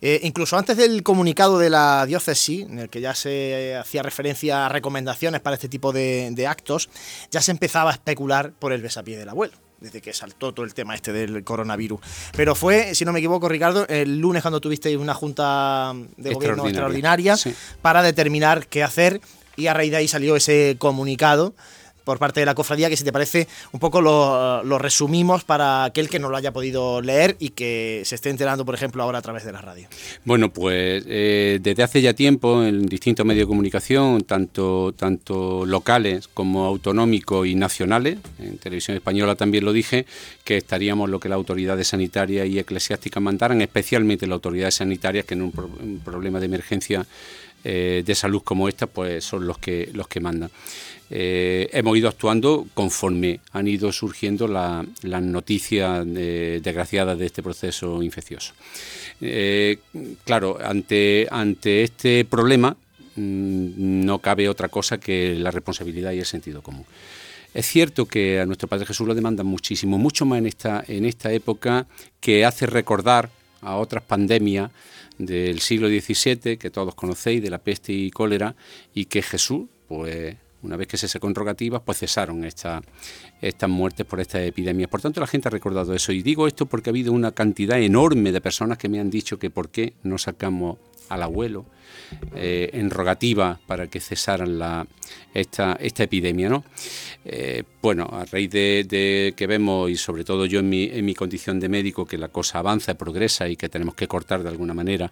Eh, incluso antes del comunicado de la diócesis, en el que ya se hacía referencia a recomendaciones para este tipo de, actos, ya se empezaba a especular por el besapié del abuelo desde que saltó todo el tema este del coronavirus. Pero fue, si no me equivoco, Ricardo, el lunes cuando tuvisteis una junta de gobierno extraordinaria para determinar qué hacer y a raíz de ahí salió ese comunicado por parte de la cofradía, que si te parece un poco lo, resumimos para aquel que no lo haya podido leer y que se esté enterando, por ejemplo, ahora a través de la radio. Bueno, pues eh, desde hace ya tiempo en distintos medios de comunicación, tanto, tanto locales como autonómicos y nacionales, en televisión española también lo dije, que estaríamos lo que las autoridades sanitarias y eclesiásticas mandaran, especialmente las autoridades sanitarias, que en un, problema de emergencia eh, de salud como esta, pues son los que, los que mandan. Eh, hemos ido actuando conforme han ido surgiendo las noticias desgraciadas de este proceso infeccioso. Eh, claro, ante, ante este problema mm, no cabe otra cosa que la responsabilidad y el sentido común. Es cierto que a nuestro Padre Jesús lo demandan muchísimo, mucho más en esta, en esta época que hace recordar a otras pandemias del siglo XVII que todos conocéis, de la peste y cólera, y que Jesús, pues una vez que se secó en rogativas, pues cesaron esta, estas muertes por esta epidemia. Por tanto, la gente ha recordado eso. Y digo esto porque ha habido una cantidad enorme de personas que me han dicho que por qué no sacamos al abuelo eh, en rogativa para que cesaran la, esta, esta epidemia. ¿no? Eh, bueno, a raíz de, que vemos, y sobre todo yo en mi, en mi condición de médico, que la cosa avanza, progresa y que tenemos que cortar de alguna manera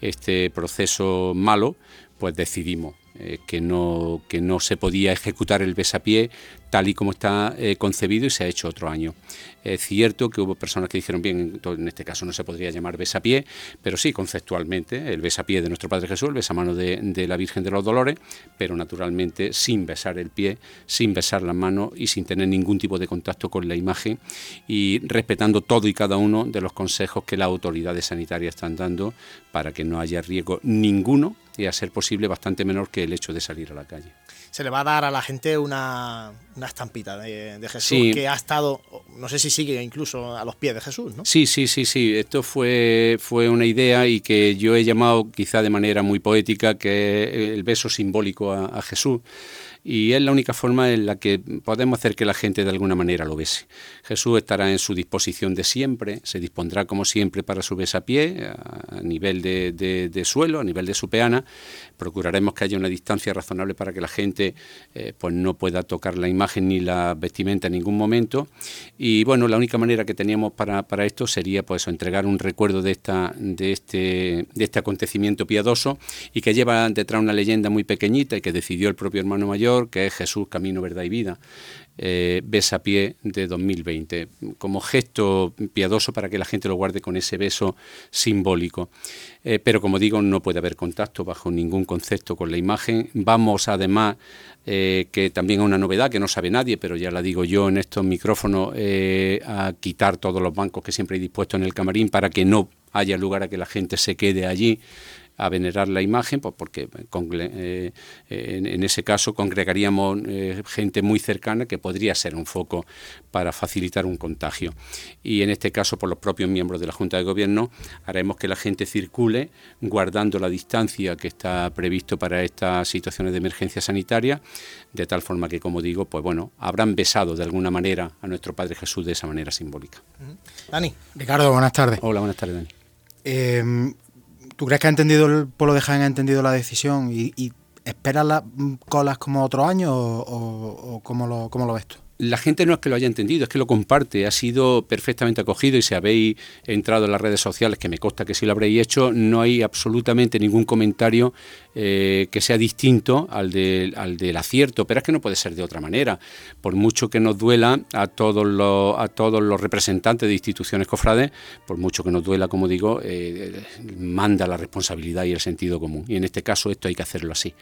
este proceso malo, pues decidimos eh, que, no, que no se podía ejecutar el besapié tal y como está eh, concebido y se ha hecho otro año. Es cierto que hubo personas que dijeron, bien, en este caso no se podría llamar besapié, pero sí, conceptualmente, el besapié de nuestro Padre Jesús, el besamano de, de la Virgen de los Dolores, pero naturalmente sin besar el pie, sin besar la mano y sin tener ningún tipo de contacto con la imagen y respetando todo y cada uno de los consejos que las autoridades sanitarias están dando para que no haya riesgo ninguno y a ser posible bastante menor que el hecho de salir a la calle. Se le va a dar a la gente una, una estampita de, Jesús que ha estado, no sé si sigue incluso a los pies de Jesús, ¿no? Sí, sí, sí, sí. Esto fue, fue una idea y que yo he llamado quizá de manera muy poética que el beso simbólico a, a Jesús y es la única forma en la que podemos hacer que la gente de alguna manera lo bese. Jesús estará en su disposición de siempre, se dispondrá como siempre para su besapié a nivel de, suelo, a nivel de su peana. Procuraremos que haya una distancia razonable para que la gente eh, pues no pueda tocar la imagen ni la vestimenta en ningún momento. Y bueno, la única manera que teníamos para, esto sería pues entregar un recuerdo de, esta, de, este, de este acontecimiento piadoso y que lleva detrás una leyenda muy pequeñita y que decidió el propio hermano mayor que es Jesús, Camino, Verdad y Vida, eh, Besapié de 2020, como gesto piadoso para que la gente lo guarde con ese beso simbólico. Eh, pero como digo, no puede haber contacto bajo ningún concepto con la imagen. Vamos además, eh, que también es una novedad que no sabe nadie, pero ya la digo yo en estos micrófonos, eh, a quitar todos los bancos que siempre hay dispuestos en el camarín para que no haya lugar a que la gente se quede allí a venerar la imagen, pues porque eh, en, ese caso congregaríamos eh, gente muy cercana que podría ser un foco para facilitar un contagio. Y en este caso, por los propios miembros de la Junta de Gobierno, haremos que la gente circule guardando la distancia que está previsto para estas situaciones de emergencia sanitaria, de tal forma que, como digo, pues bueno, habrán besado de alguna manera a nuestro Padre Jesús de esa manera simbólica. Dani. Ricardo, buenas tardes. Hola, buenas tardes, Dani. Eh, ¿Tú crees que ha entendido el pueblo de Jaén ha entendido la decisión y, y esperas las colas como otro año o, cómo, lo, cómo lo ves tú? La gente no es que lo haya entendido, es que lo comparte, ha sido perfectamente acogido y si habéis entrado en las redes sociales, que me consta que sí lo habréis hecho, no hay absolutamente ningún comentario eh, que sea distinto al, al del acierto, pero es que no puede ser de otra manera. Por mucho que nos duela a todos los, a todos los representantes de instituciones cofrades, por mucho que nos duela, como digo, eh, manda la responsabilidad y el sentido común. Y en este caso esto hay que hacerlo así.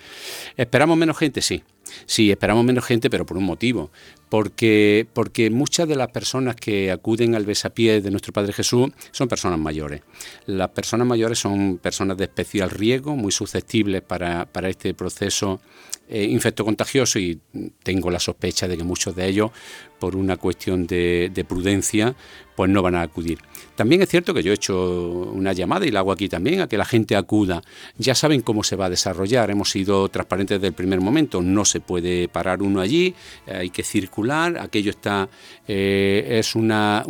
¿Esperamos menos gente? Sí. Sí, esperamos menos gente, pero por un motivo. Porque, porque muchas de las personas que acuden al besapié de nuestro Padre Jesús son personas mayores. Las personas mayores son personas de especial riesgo, muy susceptibles para, para este proceso eh, infecto contagioso y tengo la sospecha de que muchos de ellos, por una cuestión de, de prudencia, pues no van a acudir. También es cierto que yo he hecho una llamada y la hago aquí también a que la gente acuda. Ya saben cómo se va a desarrollar, hemos sido transparentes desde el primer momento, no se puede parar uno allí, hay que circular, aquello está, eh, es una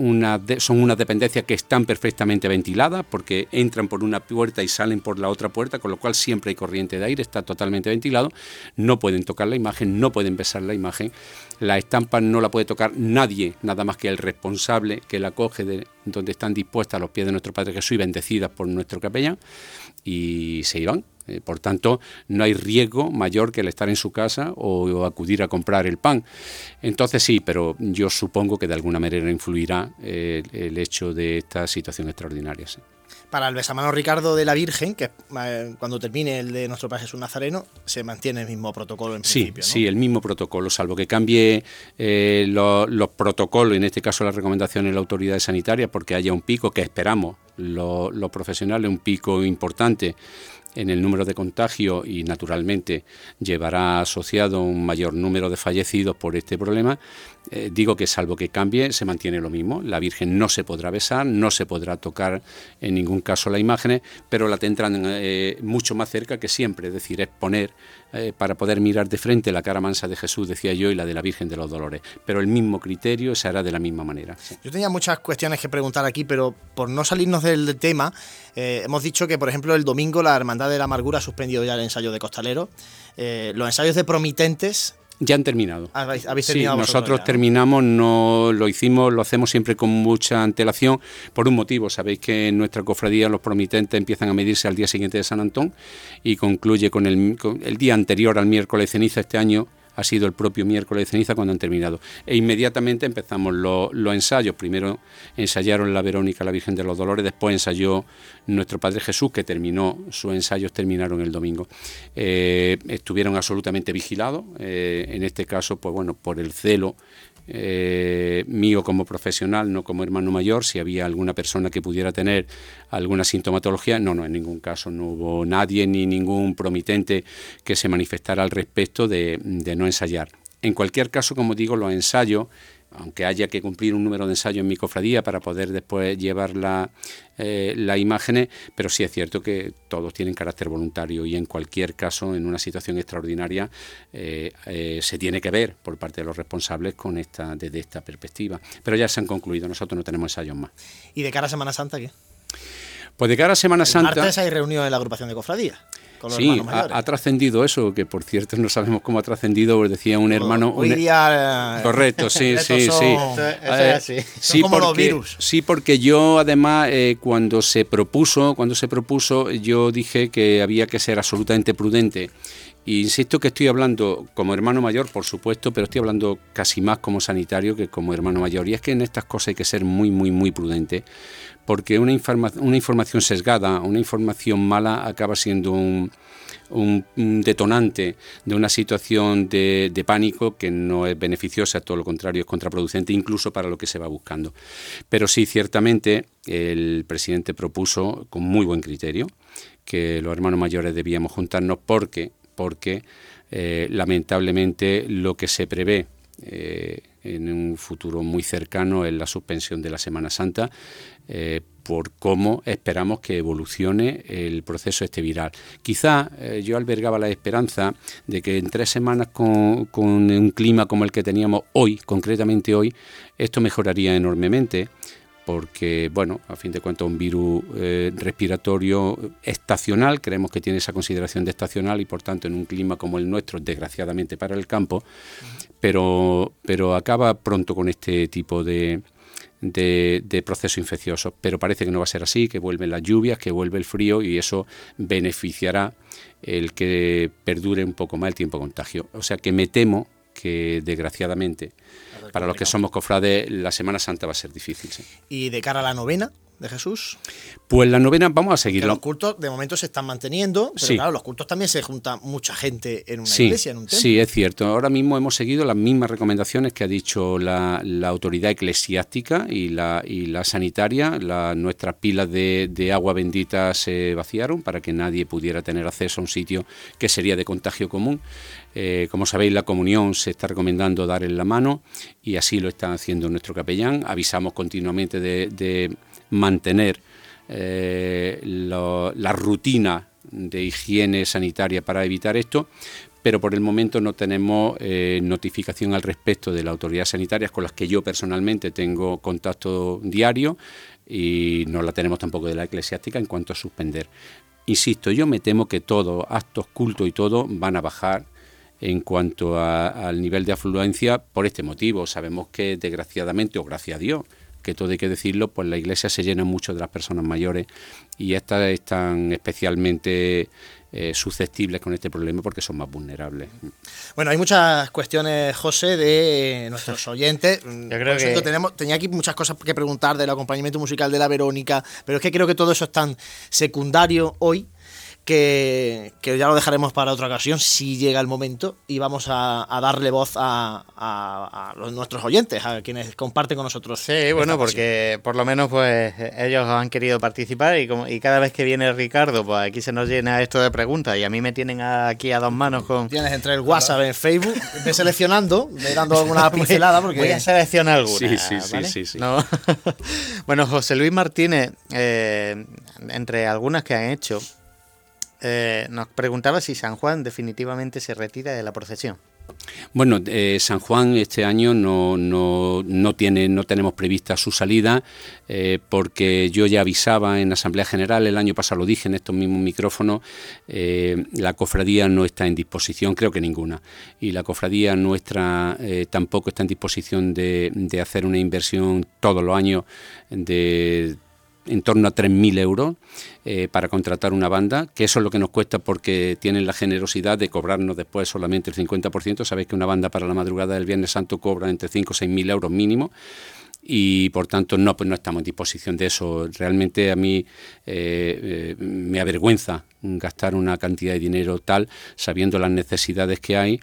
son unas dependencias que están perfectamente ventiladas porque entran por una puerta y salen por la otra puerta, con lo cual siempre hay corriente de aire, está totalmente ventilado, no pueden tocar la imagen, no pueden besar la imagen, la estampa no la puede tocar nadie, nada más que el responsable que la de donde están dispuestas los pies de nuestro Padre Jesús y bendecidas por nuestro capellán, y se iban. Eh, por tanto, no hay riesgo mayor que el estar en su casa o, acudir a comprar el pan. Entonces sí, pero yo supongo que de alguna manera influirá eh, el hecho de esta situación extraordinaria para el besamano Ricardo de la Virgen, que eh, cuando termine el de nuestro Padre Jesús Nazareno, se mantiene el mismo protocolo en sí, principio. Sí, el mismo protocolo, salvo que cambie eh, los protocolos, en este caso las recomendaciones de la autoridad sanitaria, porque haya un pico que esperamos los profesionales, un pico importante en el número de contagios y naturalmente llevará asociado un mayor número de fallecidos por este problema, eh, digo que salvo que cambie, se mantiene lo mismo. La Virgen no se podrá besar, no se podrá tocar en ningún caso la imagen, pero la tendrán eh, mucho más cerca que siempre, es decir, es poner eh, para poder mirar de frente la cara mansa de Jesús, decía yo, y la de la Virgen de los Dolores. Pero el mismo criterio se hará de la misma manera. Yo tenía muchas cuestiones que preguntar aquí, pero por no salirnos del tema, hemos dicho que, por ejemplo, el domingo la Hermandad de la Amargura ha suspendido ya el ensayo de Costalero. los ensayos de Promitentes ya han terminado. ¿Habéis, sí, nosotros terminamos, no lo hicimos, lo hacemos siempre con mucha antelación por un motivo. Sabéis que en nuestra cofradía los promitentes empiezan a medirse al día siguiente de San Antón y concluye con el, con el día anterior al miércoles ceniza este año ha sido el propio miércoles de ceniza cuando han terminado. E inmediatamente empezamos los, ensayos. Primero ensayaron la Verónica, la Virgen de los Dolores, después ensayó nuestro Padre Jesús, que terminó, sus ensayos terminaron el domingo. Eh, estuvieron absolutamente vigilados, eh, en este caso, pues bueno, por el celo eh, mío como profesional, no como hermano mayor, si había alguna persona que pudiera tener alguna sintomatología. No, no, en ningún caso no hubo nadie ni ningún promitente que se manifestara al respecto de, de no ensayar. En cualquier caso, como digo, los ensayos aunque haya que cumplir un número de ensayos en mi cofradía para poder después llevar la, eh, las imágenes, pero sí es cierto que todos tienen carácter voluntario y en cualquier caso, en una situación extraordinaria, eh, eh, se tiene que ver por parte de los responsables con esta, desde esta perspectiva. Pero ya se han concluido, nosotros no tenemos ensayos más. ¿Y de cara a Semana Santa qué? Pues de cara a Semana Santa... martes hay reunión en la agrupación de cofradías sí, ha, trascendido eso, que por cierto no sabemos cómo ha trascendido, decía un hermano. Hoy día. Eh, correcto, sí, sí, sí. Eh, sí, como los virus. Sí, porque yo además eh, cuando se propuso, cuando se propuso, yo dije que había que ser absolutamente prudente. Y insisto que estoy hablando como hermano mayor, por supuesto, pero estoy hablando casi más como sanitario que como hermano mayor. Y es que en estas cosas hay que ser muy, muy, muy prudente porque una, una información sesgada, una información mala acaba siendo un, detonante de una situación de, pánico que no es beneficiosa, todo lo contrario, es contraproducente, incluso para lo que se va buscando. Pero sí, ciertamente, el presidente propuso con muy buen criterio que los hermanos mayores debíamos juntarnos porque, porque eh, lamentablemente lo que se prevé eh, en un futuro muy cercano es la suspensión de la Semana Santa eh, por cómo esperamos que evolucione el proceso este viral. Quizá eh, yo albergaba la esperanza de que en tres semanas con, un clima como el que teníamos hoy, concretamente hoy, esto mejoraría enormemente porque, bueno, a fin de cuentas, un virus respiratorio estacional, creemos que tiene esa consideración de estacional y, por tanto, en un clima como el nuestro, desgraciadamente para el campo, pero, pero acaba pronto con este tipo de, de, de procesos infecciosos. Pero parece que no va a ser así, que vuelven las lluvias, que vuelve el frío y eso beneficiará el que perdure un poco más el tiempo de contagio. O sea que me temo que desgraciadamente para los que somos cofrades la Semana Santa va a ser difícil. ¿Y de cara a la novena? De Jesús? Pues la novena vamos a seguirlo. los cultos de momento se están manteniendo, pero claro, los cultos también se junta mucha gente en una iglesia, en un templo. Sí, es cierto. Ahora mismo hemos seguido las mismas recomendaciones que ha dicho la, autoridad eclesiástica y la, y la sanitaria. nuestras pilas de, agua bendita se vaciaron para que nadie pudiera tener acceso a un sitio que sería de contagio común. Eh, como sabéis, la comunión se está recomendando dar en la mano y así lo está haciendo nuestro capellán. Avisamos continuamente de mantener eh, la rutina de higiene sanitaria para evitar esto, pero por el momento no tenemos eh, notificación al respecto de las autoridades sanitarias con las que yo personalmente tengo contacto diario y no la tenemos tampoco de la eclesiástica en cuanto a suspender. Insisto, yo me temo que todos, actos, cultos y todo, van a bajar en cuanto al nivel de afluencia por este motivo. Sabemos que desgraciadamente, o gracias a Dios, que todo hay que decirlo, pues la iglesia se llena mucho de las personas mayores y estas están especialmente eh, susceptibles con este problema porque son más vulnerables. Bueno, hay muchas cuestiones, José, de nuestros oyentes. Yo creo que... tenemos, tenía aquí muchas cosas que preguntar del acompañamiento musical de la Verónica, pero es que creo que todo eso es tan secundario hoy que, que ya lo dejaremos para otra ocasión si llega el momento y vamos a, a darle voz a, a- a los- nuestros oyentes, a quienes comparten con nosotros. Sí, bueno, porque por lo menos pues ellos han querido participar y, como, y cada vez que viene Ricardo, pues aquí se nos llena esto de preguntas y a mí me tienen aquí a dos manos con... Tienes entre el WhatsApp, en Facebook, ve seleccionando, ve dando alguna pincelada porque... Voy a seleccionar alguna. Sí, sí, sí, ¿vale? sí, sí. No. bueno, José Luis Martínez, eh, entre algunas que han hecho, eh, nos preguntaba si San Juan definitivamente se retira de la procesión. Bueno, eh, San Juan este año no, no, no, tiene, no tenemos prevista su salida eh, porque yo ya avisaba en Asamblea General, el año pasado lo dije en estos mismos micrófonos, la cofradía no está en disposición, creo que ninguna, y la cofradía nuestra tampoco está en disposición de, de hacer una inversión todos los años de en torno a 3.000 euros eh, para contratar una banda, que eso es lo que nos cuesta porque tienen la generosidad de cobrarnos después solamente el 50%. Sabéis que una banda para la madrugada del Viernes Santo cobra entre 5 o 6.000 euros mínimo y por tanto no, pues no estamos en disposición de eso. Realmente a mí eh, eh, me avergüenza gastar una cantidad de dinero tal sabiendo las necesidades que hay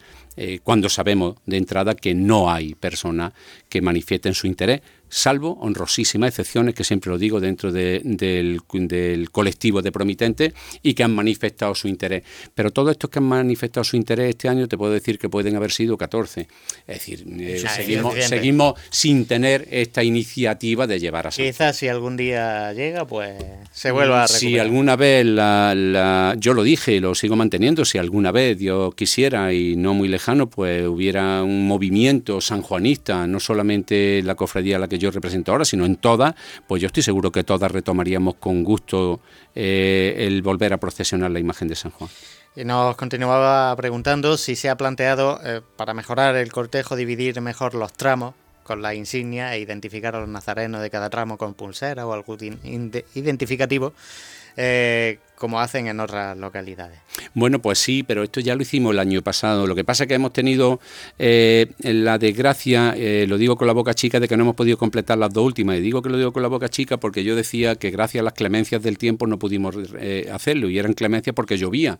cuando sabemos de entrada que no hay personas que manifiesten su interés, salvo honrosísimas excepciones, que siempre lo digo, dentro de- del, del colectivo de promitentes y que han manifestado su interés. Pero todos estos que han manifestado su interés este año, te puedo decir que pueden haber sido 14. Es decir, eh, seguimos, seguimos sin tener esta iniciativa de llevar a San Quizás si algún día llega, pues se vuelva a recuperar. si alguna vez, la, la- yo lo dije y lo sigo manteniendo, si alguna vez Dios quisiera y no muy lejano, pues hubiera un movimiento sanjuanista, no solamente la cofradía a la que yo represento ahora, sino en todas, pues yo estoy seguro que todas retomaríamos con gusto eh, el volver a procesionar la imagen de San Juan. Y nos continuaba preguntando si se ha planteado, eh, para mejorar el cortejo, dividir mejor los tramos con la insignia e identificar a los nazarenos de cada tramo con pulsera o algún identificativo, eh, como hacen en otras localidades. Bueno, pues sí, pero esto ya lo hicimos el año pasado. Lo que pasa es que hemos tenido eh, la desgracia, eh, lo digo con la boca chica, de que no hemos podido completar las dos últimas. Y digo que lo digo con la boca chica porque yo decía que gracias a las clemencias del tiempo no pudimos hacerlo. Y eran clemencias porque llovía,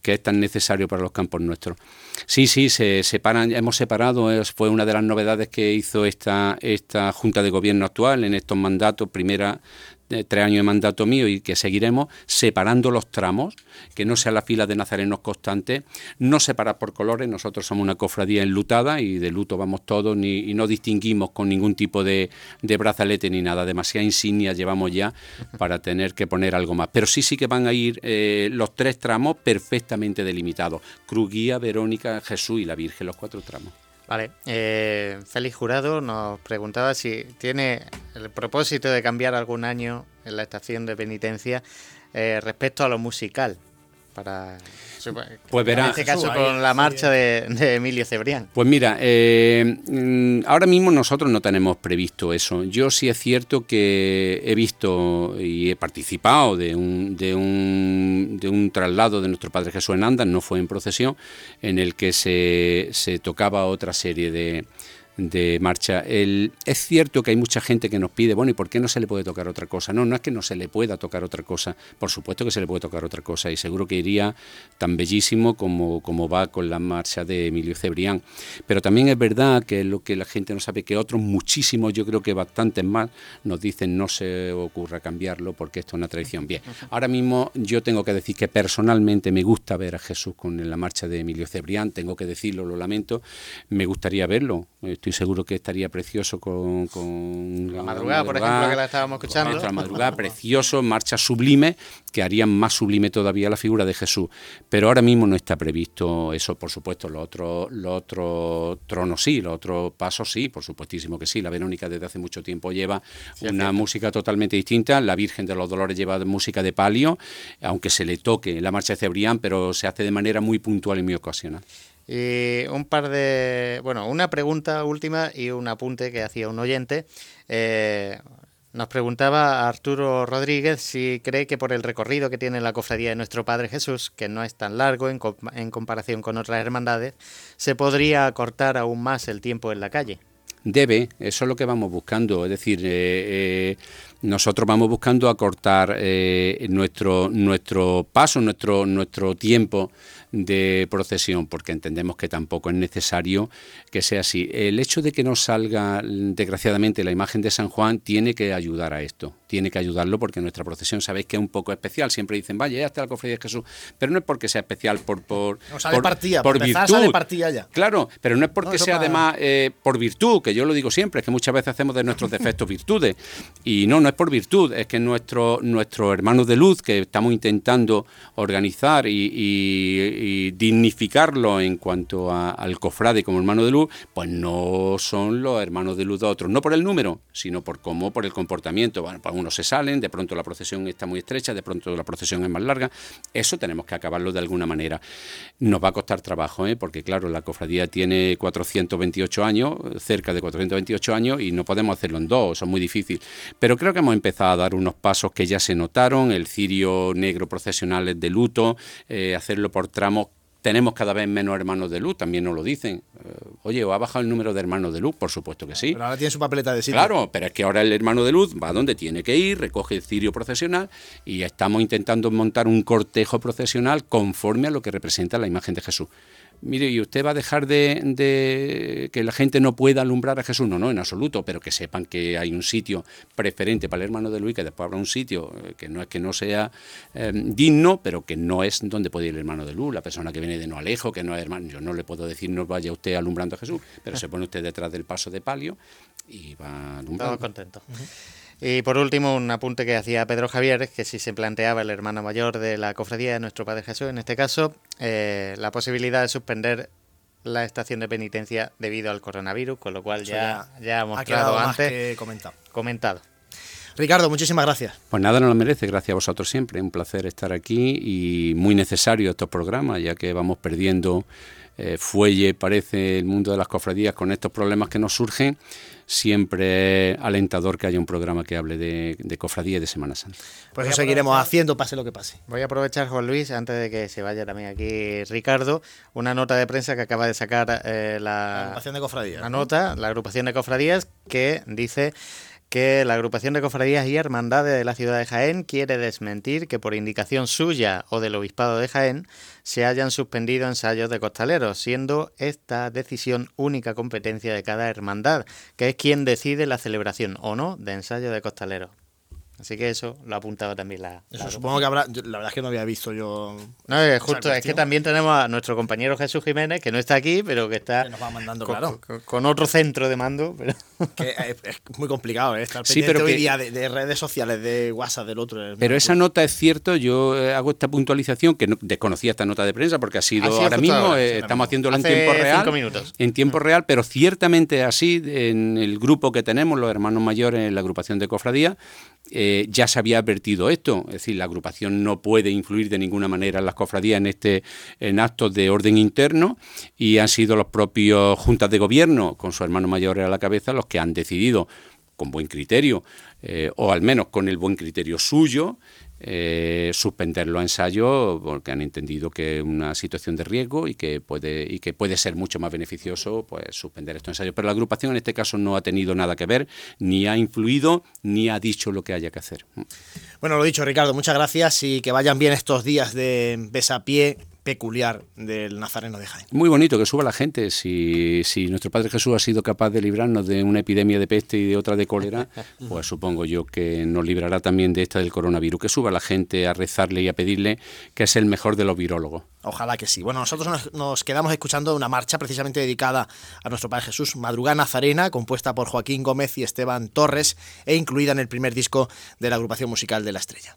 que es tan necesario para los campos nuestros. Sí, sí, se separan, hemos separado, fue una de las novedades que hizo esta, esta Junta de Gobierno actual en estos mandatos, primera eh, tres años de mandato mío y que seguiremos separando los tramos, que no sea la fila de nazarenos constante, no separar por colores, nosotros somos una cofradía enlutada y de luto vamos todos y no distinguimos con ningún tipo de, de brazalete ni nada, demasiada insignia llevamos ya para tener que poner algo más. Pero sí, sí que van a ir eh, los tres tramos perfectamente delimitados, Cruz Guía, Verónica, Jesús y la Virgen, los cuatro tramos. Vale, eh, Félix Jurado nos preguntaba si tiene el propósito de cambiar algún año en la estación de penitencia eh, respecto a lo musical. Para, Pues verá. En este caso con la marcha de, de Emilio Cebrián. Pues mira, eh, mm, ahora mismo nosotros no tenemos previsto eso. Yo sí es cierto que he visto y he participado de un, de un, de un traslado de nuestro Padre Jesús en Andas, no fue en procesión, en el que se, se tocaba otra serie de, de marcha. El, es cierto que hay mucha gente que nos pide, bueno, ¿y por qué no se le puede tocar otra cosa? No, no es que no se le pueda tocar otra cosa, por supuesto que se le puede tocar otra cosa y seguro que iría tan bellísimo como, como va con la marcha de Emilio Cebrián. Pero también es verdad que lo que la gente no sabe, que otros muchísimos, yo creo que bastantes más, nos dicen no se ocurra cambiarlo porque esto es una tradición. Bien, ahora mismo yo tengo que decir que personalmente me gusta ver a Jesús con la marcha de Emilio Cebrián, tengo que decirlo, lo lamento, me gustaría verlo, estoy seguro que estaría precioso con, con La madrugada, por ejemplo, que la estábamos escuchando. Nuestra madrugada, precioso, marcha sublime, que harían más sublime todavía la figura de Jesús. Pero ahora mismo no está previsto eso, por supuesto, los otros los otros tronos sí, los otros pasos sí, por supuestísimo que sí. La Verónica desde hace mucho tiempo lleva Sí, una música totalmente distinta, la Virgen de los Dolores lleva música de palio, aunque se le toque la marcha de Cebrián, pero se hace de manera muy puntual y muy ocasional. Y un par de. Bueno, una pregunta última y un apunte que hacía un oyente. Eh, nos preguntaba Arturo Rodríguez si cree que por el recorrido que tiene la cofradía de nuestro Padre Jesús, que no es tan largo en, en comparación con otras hermandades, se podría acortar aún más el tiempo en la calle. Debe, eso es lo que vamos buscando. Es decir, eh, eh, nosotros vamos buscando acortar eh, nuestro, nuestro paso, nuestro, nuestro tiempo de procesión, porque entendemos que tampoco es necesario que sea así. El hecho de que no salga, desgraciadamente, la imagen de San Juan tiene que ayudar a esto, tiene que ayudarlo porque nuestra procesión sabéis que es un poco especial. Siempre dicen, vaya, ya está la cofradía de Jesús, pero no es porque sea especial por, por, por, partida, por virtud. partida ya. Claro, pero no es porque sea además eh, por virtud, que yo lo digo siempre, es que muchas veces hacemos de nuestros defectos virtudes. Y no, no es por virtud, es que nuestro, nuestros hermanos de luz que estamos intentando organizar y y dignificarlo en cuanto al cofrade como hermano de luz, pues no son los hermanos de luz de otros, no por el número, sino por cómo, por el comportamiento. Bueno, pues algunos se salen, de pronto la procesión está muy estrecha, de pronto la procesión es más larga. Eso tenemos que acabarlo de alguna manera. Nos va a costar trabajo, ¿eh? porque claro, la cofradía tiene 428 años, cerca de 428 años, y no podemos hacerlo en dos, eso es muy difícil. Pero creo que hemos empezado a dar unos pasos que ya se notaron, el cirio negro procesional es de luto, eh, hacerlo por tramos tenemos cada vez menos hermanos de luz, también nos lo dicen. Eh, oye, ¿o ha bajado el número de hermanos de luz? Por supuesto que sí. Pero ahora tiene su papeleta de sitio. Claro, pero es que ahora el hermano de luz va donde tiene que ir, recoge el cirio procesional y estamos intentando montar un cortejo procesional conforme a lo que representa la imagen de Jesús mire, ¿y usted va a dejar de, que la gente no pueda alumbrar a Jesús? No, no, en absoluto, pero que sepan que hay un sitio preferente para el hermano de Luis, que después habrá un sitio eh, que no es que no sea eh, digno, pero que no es donde puede ir el hermano de luz, la persona que viene de no alejo, que no es hermano. Yo no le puedo decir no vaya usted alumbrando a Jesús, pero se pone usted detrás del paso de palio y va alumbrando. Estamos contentos. Y por último, un apunte que hacía Pedro Javier, que si se planteaba el hermano mayor de la cofradía de nuestro Padre Jesús, en este caso, eh, la posibilidad de suspender la estación de penitencia debido al coronavirus, con lo cual ya, ya, ha mostrado antes. comentado. comentado. Ricardo, muchísimas gracias. Pues nada, no lo merece, gracias a vosotros siempre. Un placer estar aquí y muy necesario estos programas, ya que vamos perdiendo eh, fuelle, parece, el mundo de las cofradías con estos problemas que nos surgen siempre alentador que haya un programa que hable de, cofradía y de Semana Santa. Pues eso seguiremos haciendo, pase lo que pase. Voy a aprovechar, Juan Luis, antes de que se vaya también aquí Ricardo, una nota de prensa que acaba de sacar eh, la, agrupación de cofradías. La nota, la agrupación de cofradías, que dice que la agrupación de cofradías y hermandades de la ciudad de Jaén quiere desmentir que por indicación suya o del obispado de Jaén se hayan suspendido ensayos de costaleros, siendo esta decisión única competencia de cada hermandad, que es quien decide la celebración o no de ensayos de costaleros. Así que eso lo apuntaba también la. supongo que habrá. la verdad es que no había visto yo. No, es justo, es que también tenemos a nuestro compañero Jesús Jiménez, que no está aquí, pero que está. nos va mandando, con, claro. Con, otro centro de mando. Pero... Que es, muy complicado, ¿eh? Estar sí, pero hoy día de, redes sociales, de WhatsApp, del otro. Pero esa nota es cierto, yo eh, hago esta puntualización, que no, desconocía esta nota de prensa, porque ha sido, ahora mismo, eh, estamos haciéndolo en tiempo real. minutos. En tiempo real, pero ciertamente así, en el grupo que tenemos, los hermanos mayores en la agrupación de cofradía, eh, ya se había advertido esto, es decir, la agrupación no puede influir de ninguna manera en las cofradías en este en actos de orden interno y han sido los propios juntas de gobierno con su hermano mayor a la cabeza los que han decidido con buen criterio eh, o al menos con el buen criterio suyo eh, suspender los ensayos porque han entendido que es una situación de riesgo y que puede y que puede ser mucho más beneficioso pues suspender estos ensayos pero la agrupación en este caso no ha tenido nada que ver ni ha influido ni ha dicho lo que haya que hacer. Bueno lo dicho Ricardo muchas gracias y que vayan bien estos días de besapié peculiar del Nazareno de Jaén. Muy bonito que suba la gente. Si, si nuestro Padre Jesús ha sido capaz de librarnos de una epidemia de peste y de otra de cólera, pues supongo yo que nos librará también de esta del coronavirus. Que suba la gente a rezarle y a pedirle que es el mejor de los virólogos. Ojalá que sí. Bueno, nosotros nos, quedamos escuchando una marcha precisamente dedicada a nuestro Padre Jesús, Madrugada Nazarena, compuesta por Joaquín Gómez y Esteban Torres e incluida en el primer disco de la agrupación musical de La Estrella.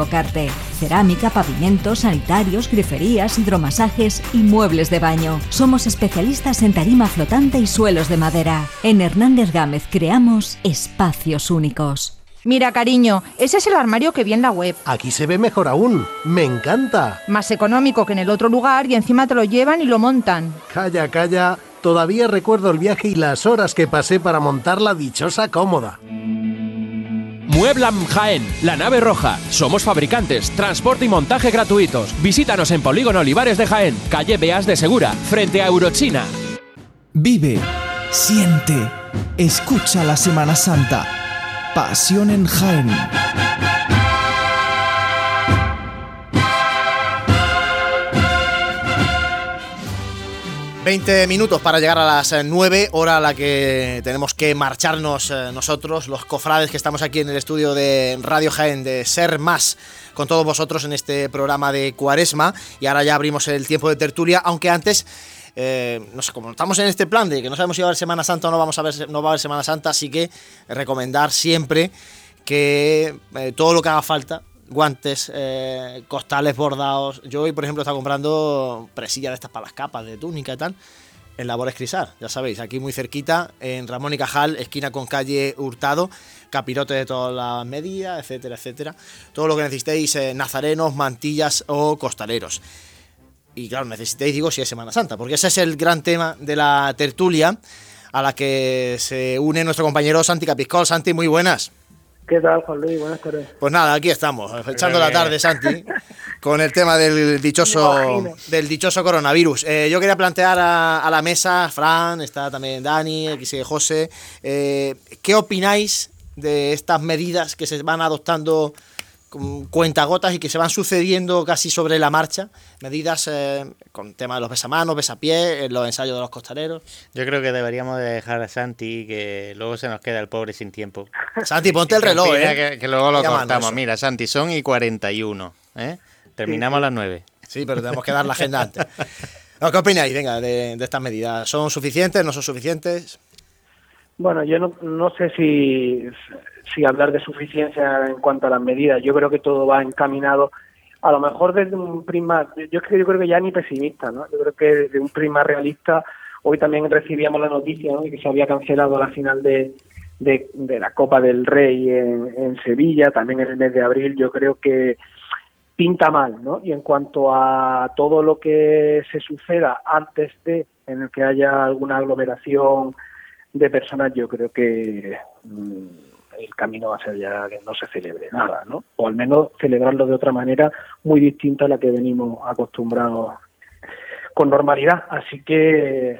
equivocarte. Cerámica, pavimentos, sanitarios, griferías, hidromasajes y muebles de baño. Somos especialistas en tarima flotante y suelos de madera. En Hernández Gámez creamos espacios únicos. Mira, cariño, ese es el armario que vi en la web. Aquí se ve mejor aún. Me encanta. Más económico que en el otro lugar y encima te lo llevan y lo montan. Calla, calla. Todavía recuerdo el viaje y las horas que pasé para montar la dichosa cómoda. Mueblam Jaén, la nave roja. Somos fabricantes, transporte y montaje gratuitos. Visítanos en Polígono Olivares de Jaén, calle Beas de Segura, frente a Eurochina. Vive, siente, escucha la Semana Santa. Pasión en Jaén. 20 minutos para llegar a las 9, hora a la que tenemos que marcharnos eh, nosotros, los cofrades que estamos aquí en el estudio de Radio Jaén, de Ser Más, con todos vosotros en este programa de Cuaresma. Y ahora ya abrimos el tiempo de tertulia, aunque antes, eh, no sé, como estamos en este plan de que no sabemos si va a haber Semana Santa o no, vamos a ver, no va a haber Semana Santa, así que recomendar siempre que eh, todo lo que haga falta, guantes, eh, costales bordados. Yo hoy, por ejemplo, estaba comprando presillas de estas para las capas de túnica y tal. En Labores Crisar, ya sabéis, aquí muy cerquita, en Ramón y Cajal, esquina con calle Hurtado, capirote de todas las medidas, etcétera, etcétera. Todo lo que necesitéis, eh, nazarenos, mantillas o costaleros. Y claro, necesitéis, digo, si es Semana Santa, porque ese es el gran tema de la tertulia a la que se une nuestro compañero Santi Capiscol. Santi, muy buenas. ¿Qué tal, Juan Luis? Buenas tardes. Pues nada, aquí estamos, echando la tarde, Santi, con el tema del dichoso, del dichoso coronavirus. Eh, yo quería plantear a, a, la mesa, Fran, está también Dani, aquí sigue José, eh, ¿qué opináis de estas medidas que se van adoptando cuentagotas y que se van sucediendo casi sobre la marcha? Medidas eh, con tema de los besamanos, besapiés, los ensayos de los costaleros. Yo creo que deberíamos de dejar a Santi que luego se nos queda el pobre sin tiempo. Santi, ponte el reloj, ¿eh? Que, que luego lo cortamos. Mira, Santi, son y 41, ¿eh? Terminamos a las 9. Sí, pero tenemos que dar la agenda antes. ¿Qué opináis, venga, de, de, estas medidas? ¿Son suficientes, no son suficientes? Bueno, yo no, no sé si, si hablar de suficiencia en cuanto a las medidas. Yo creo que todo va encaminado a lo mejor desde un prisma, yo, yo creo que ya ni pesimista, ¿no? Yo creo que desde un prisma realista, hoy también recibíamos la noticia ¿no? de que se había cancelado la final de, de, la Copa del Rey en, Sevilla, también en el mes de abril, yo creo que pinta mal, ¿no? Y en cuanto a todo lo que se suceda antes de, en el que haya alguna aglomeración de personas, yo creo que mmm, el camino va a ser ya que no se celebre nada, ¿no? O al menos celebrarlo de otra manera muy distinta a la que venimos acostumbrados con normalidad. Así que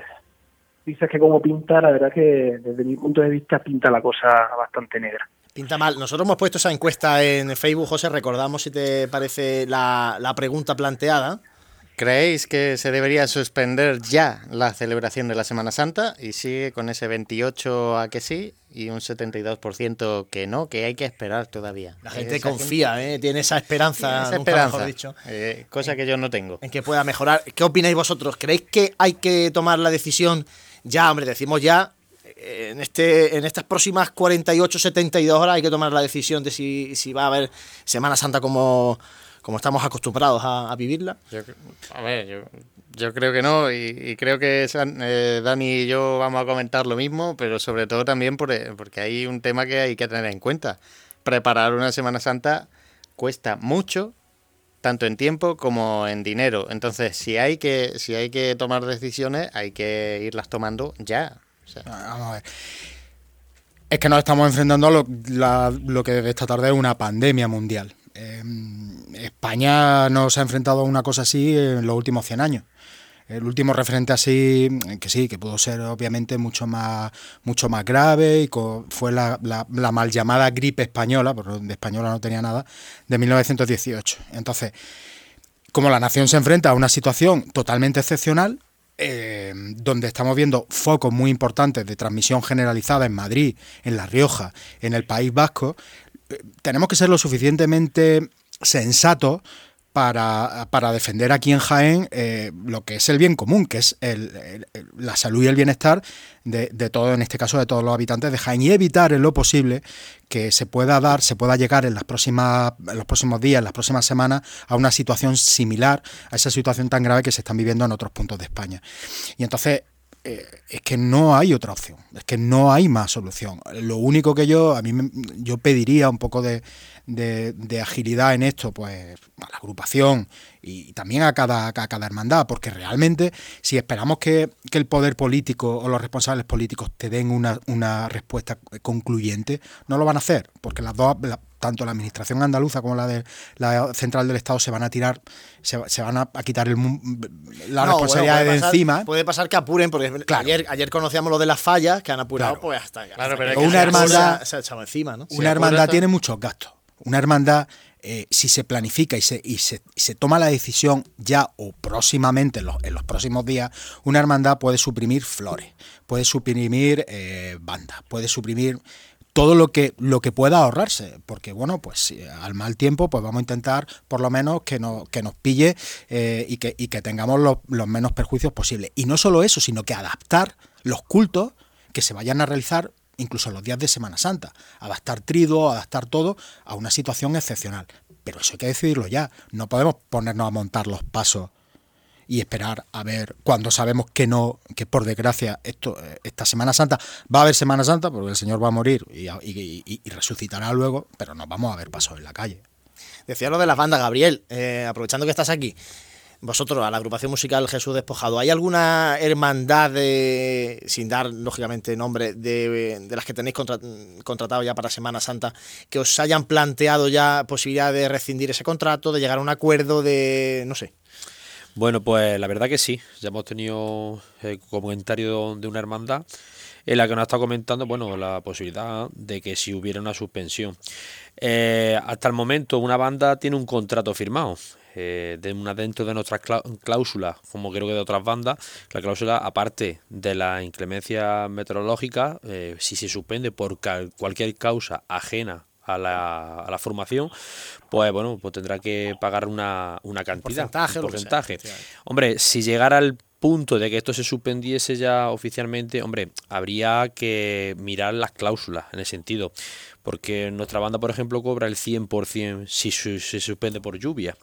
dices que como pinta, la verdad que desde mi punto de vista pinta la cosa bastante negra. Pinta mal. Nosotros hemos puesto esa encuesta en Facebook, José, recordamos si te parece la, la pregunta planteada. ¿Creéis que se debería suspender ya la celebración de la Semana Santa? Y sigue con ese 28 a que sí y un 72% que no, que hay que esperar todavía. La gente confía, ¿eh? tiene esa esperanza, esa nunca esperanza mejor dicho. eh, cosa que yo no tengo. en que pueda mejorar. ¿Qué opináis vosotros? ¿Creéis que hay que tomar la decisión ya, hombre, decimos ya, eh, en, este, en estas próximas 48, 72 horas hay que tomar la decisión de si, si va a haber Semana Santa como, como estamos acostumbrados a, a vivirla? Yo, a ver, yo, yo creo que no, y, y creo que San- eh, Dani y yo vamos a comentar lo mismo, pero sobre todo también por, eh, porque hay un tema que hay que tener en cuenta. Preparar una Semana Santa cuesta mucho, tanto en tiempo como en dinero. Entonces, si hay que, si hay que tomar decisiones, hay que irlas tomando ya. O sea, Vamos a ver. Es que nos estamos enfrentando a lo, la- lo que esta tarde es una pandemia mundial. Eh, España no se ha enfrentado a una cosa así en los últimos 100 años. El último referente así, que sí, que pudo ser obviamente mucho más, mucho más grave, y fue la mal llamada gripe española, porque de española no tenía nada, de 1918. Entonces, como la nación se enfrenta a una situación totalmente excepcional, eh, donde estamos viendo focos muy importantes de transmisión generalizada en Madrid, en La Rioja, en el País Vasco, eh, tenemos que ser lo suficientemente sensatos para, para defender aquí en Jaén eh, lo que es el bien común, que es el- la salud y el bienestar de, de todo, en este caso de todos los habitantes de Jaén, y evitar en lo posible que se pueda dar, se pueda llegar en las próximas, en los próximos días, en las próximas semanas, a una situación similar a esa situación tan grave que se están viviendo en otros puntos de España. Y entonces eh, es que no hay otra opción, es que no hay más solución. Lo único que yo, a mí me- yo pediría un poco de, de- de agilidad en esto, pues a la agrupación y también a cada, a cada hermandad, porque realmente si esperamos que, que el poder político o los responsables políticos te den una, una respuesta concluyente, no lo van a hacer, porque las dos, la- tanto la administración andaluza como la de la central del Estado se van a tirar, se, se van a, a quitar el, la No, responsabilidad bueno, de pasar- encima. Puede pasar que apuren, porque ayer, ayer conocíamos lo de las fallas, que han apurado, Claro. pues hasta, Claro, hasta pero que es que una hermandad- cosa se ha echado encima, ¿no? Una hermandad tiene muchos gastos. Una hermandad, eh, si se planifica y se, y, se, toma la decisión ya o próximamente, en los, en los próximos días, una hermandad puede suprimir flores, puede suprimir eh, bandas, puede suprimir todo lo que lo que pueda ahorrarse porque bueno pues al mal tiempo pues vamos a intentar por lo menos que nos que nos pille eh, y que y que tengamos los, los menos perjuicios posibles. Y no solo eso sino que adaptar los cultos que se vayan a realizar incluso los días de Semana Santa, adaptar trido, adaptar todo a una situación excepcional. Pero eso hay que decidirlo ya. No podemos ponernos a montar los pasos y esperar a ver cuando sabemos que no, que por desgracia esto, eh, esta Semana Santa va a haber Semana Santa porque el Señor va a morir y, resucitará luego, pero nos vamos a ver pasos en la calle. Decía lo de las bandas, Gabriel, eh, aprovechando que estás aquí. Vosotros, a la agrupación musical Jesús Despojado, ¿hay alguna hermandad, sin dar lógicamente nombre, de, de las que tenéis contra- contratado ya para Semana Santa, que os hayan planteado ya posibilidad de rescindir ese contrato, de llegar a un acuerdo, de. no sé? Bueno, pues la verdad que sí. Ya hemos tenido eh, comentario de una hermandad en la que nos está comentando, bueno, la posibilidad de que si hubiera una suspensión. Eh, hasta el momento una banda tiene un contrato firmado. Eh, de una dentro de nuestras clá- cláusulas, como creo que de otras bandas, la cláusula aparte de la inclemencia meteorológica, eh, si se suspende por cualquier causa ajena a la, a la formación, pues bueno, pues tendrá que pagar una, una cantidad, porcentaje un sea, porcentaje. Hombre, si llegara al punto de que esto se suspendiese ya oficialmente, hombre, habría que mirar las cláusulas en ese sentido. Porque nuestra banda, por ejemplo, cobra el 100% si se suspende por lluvia.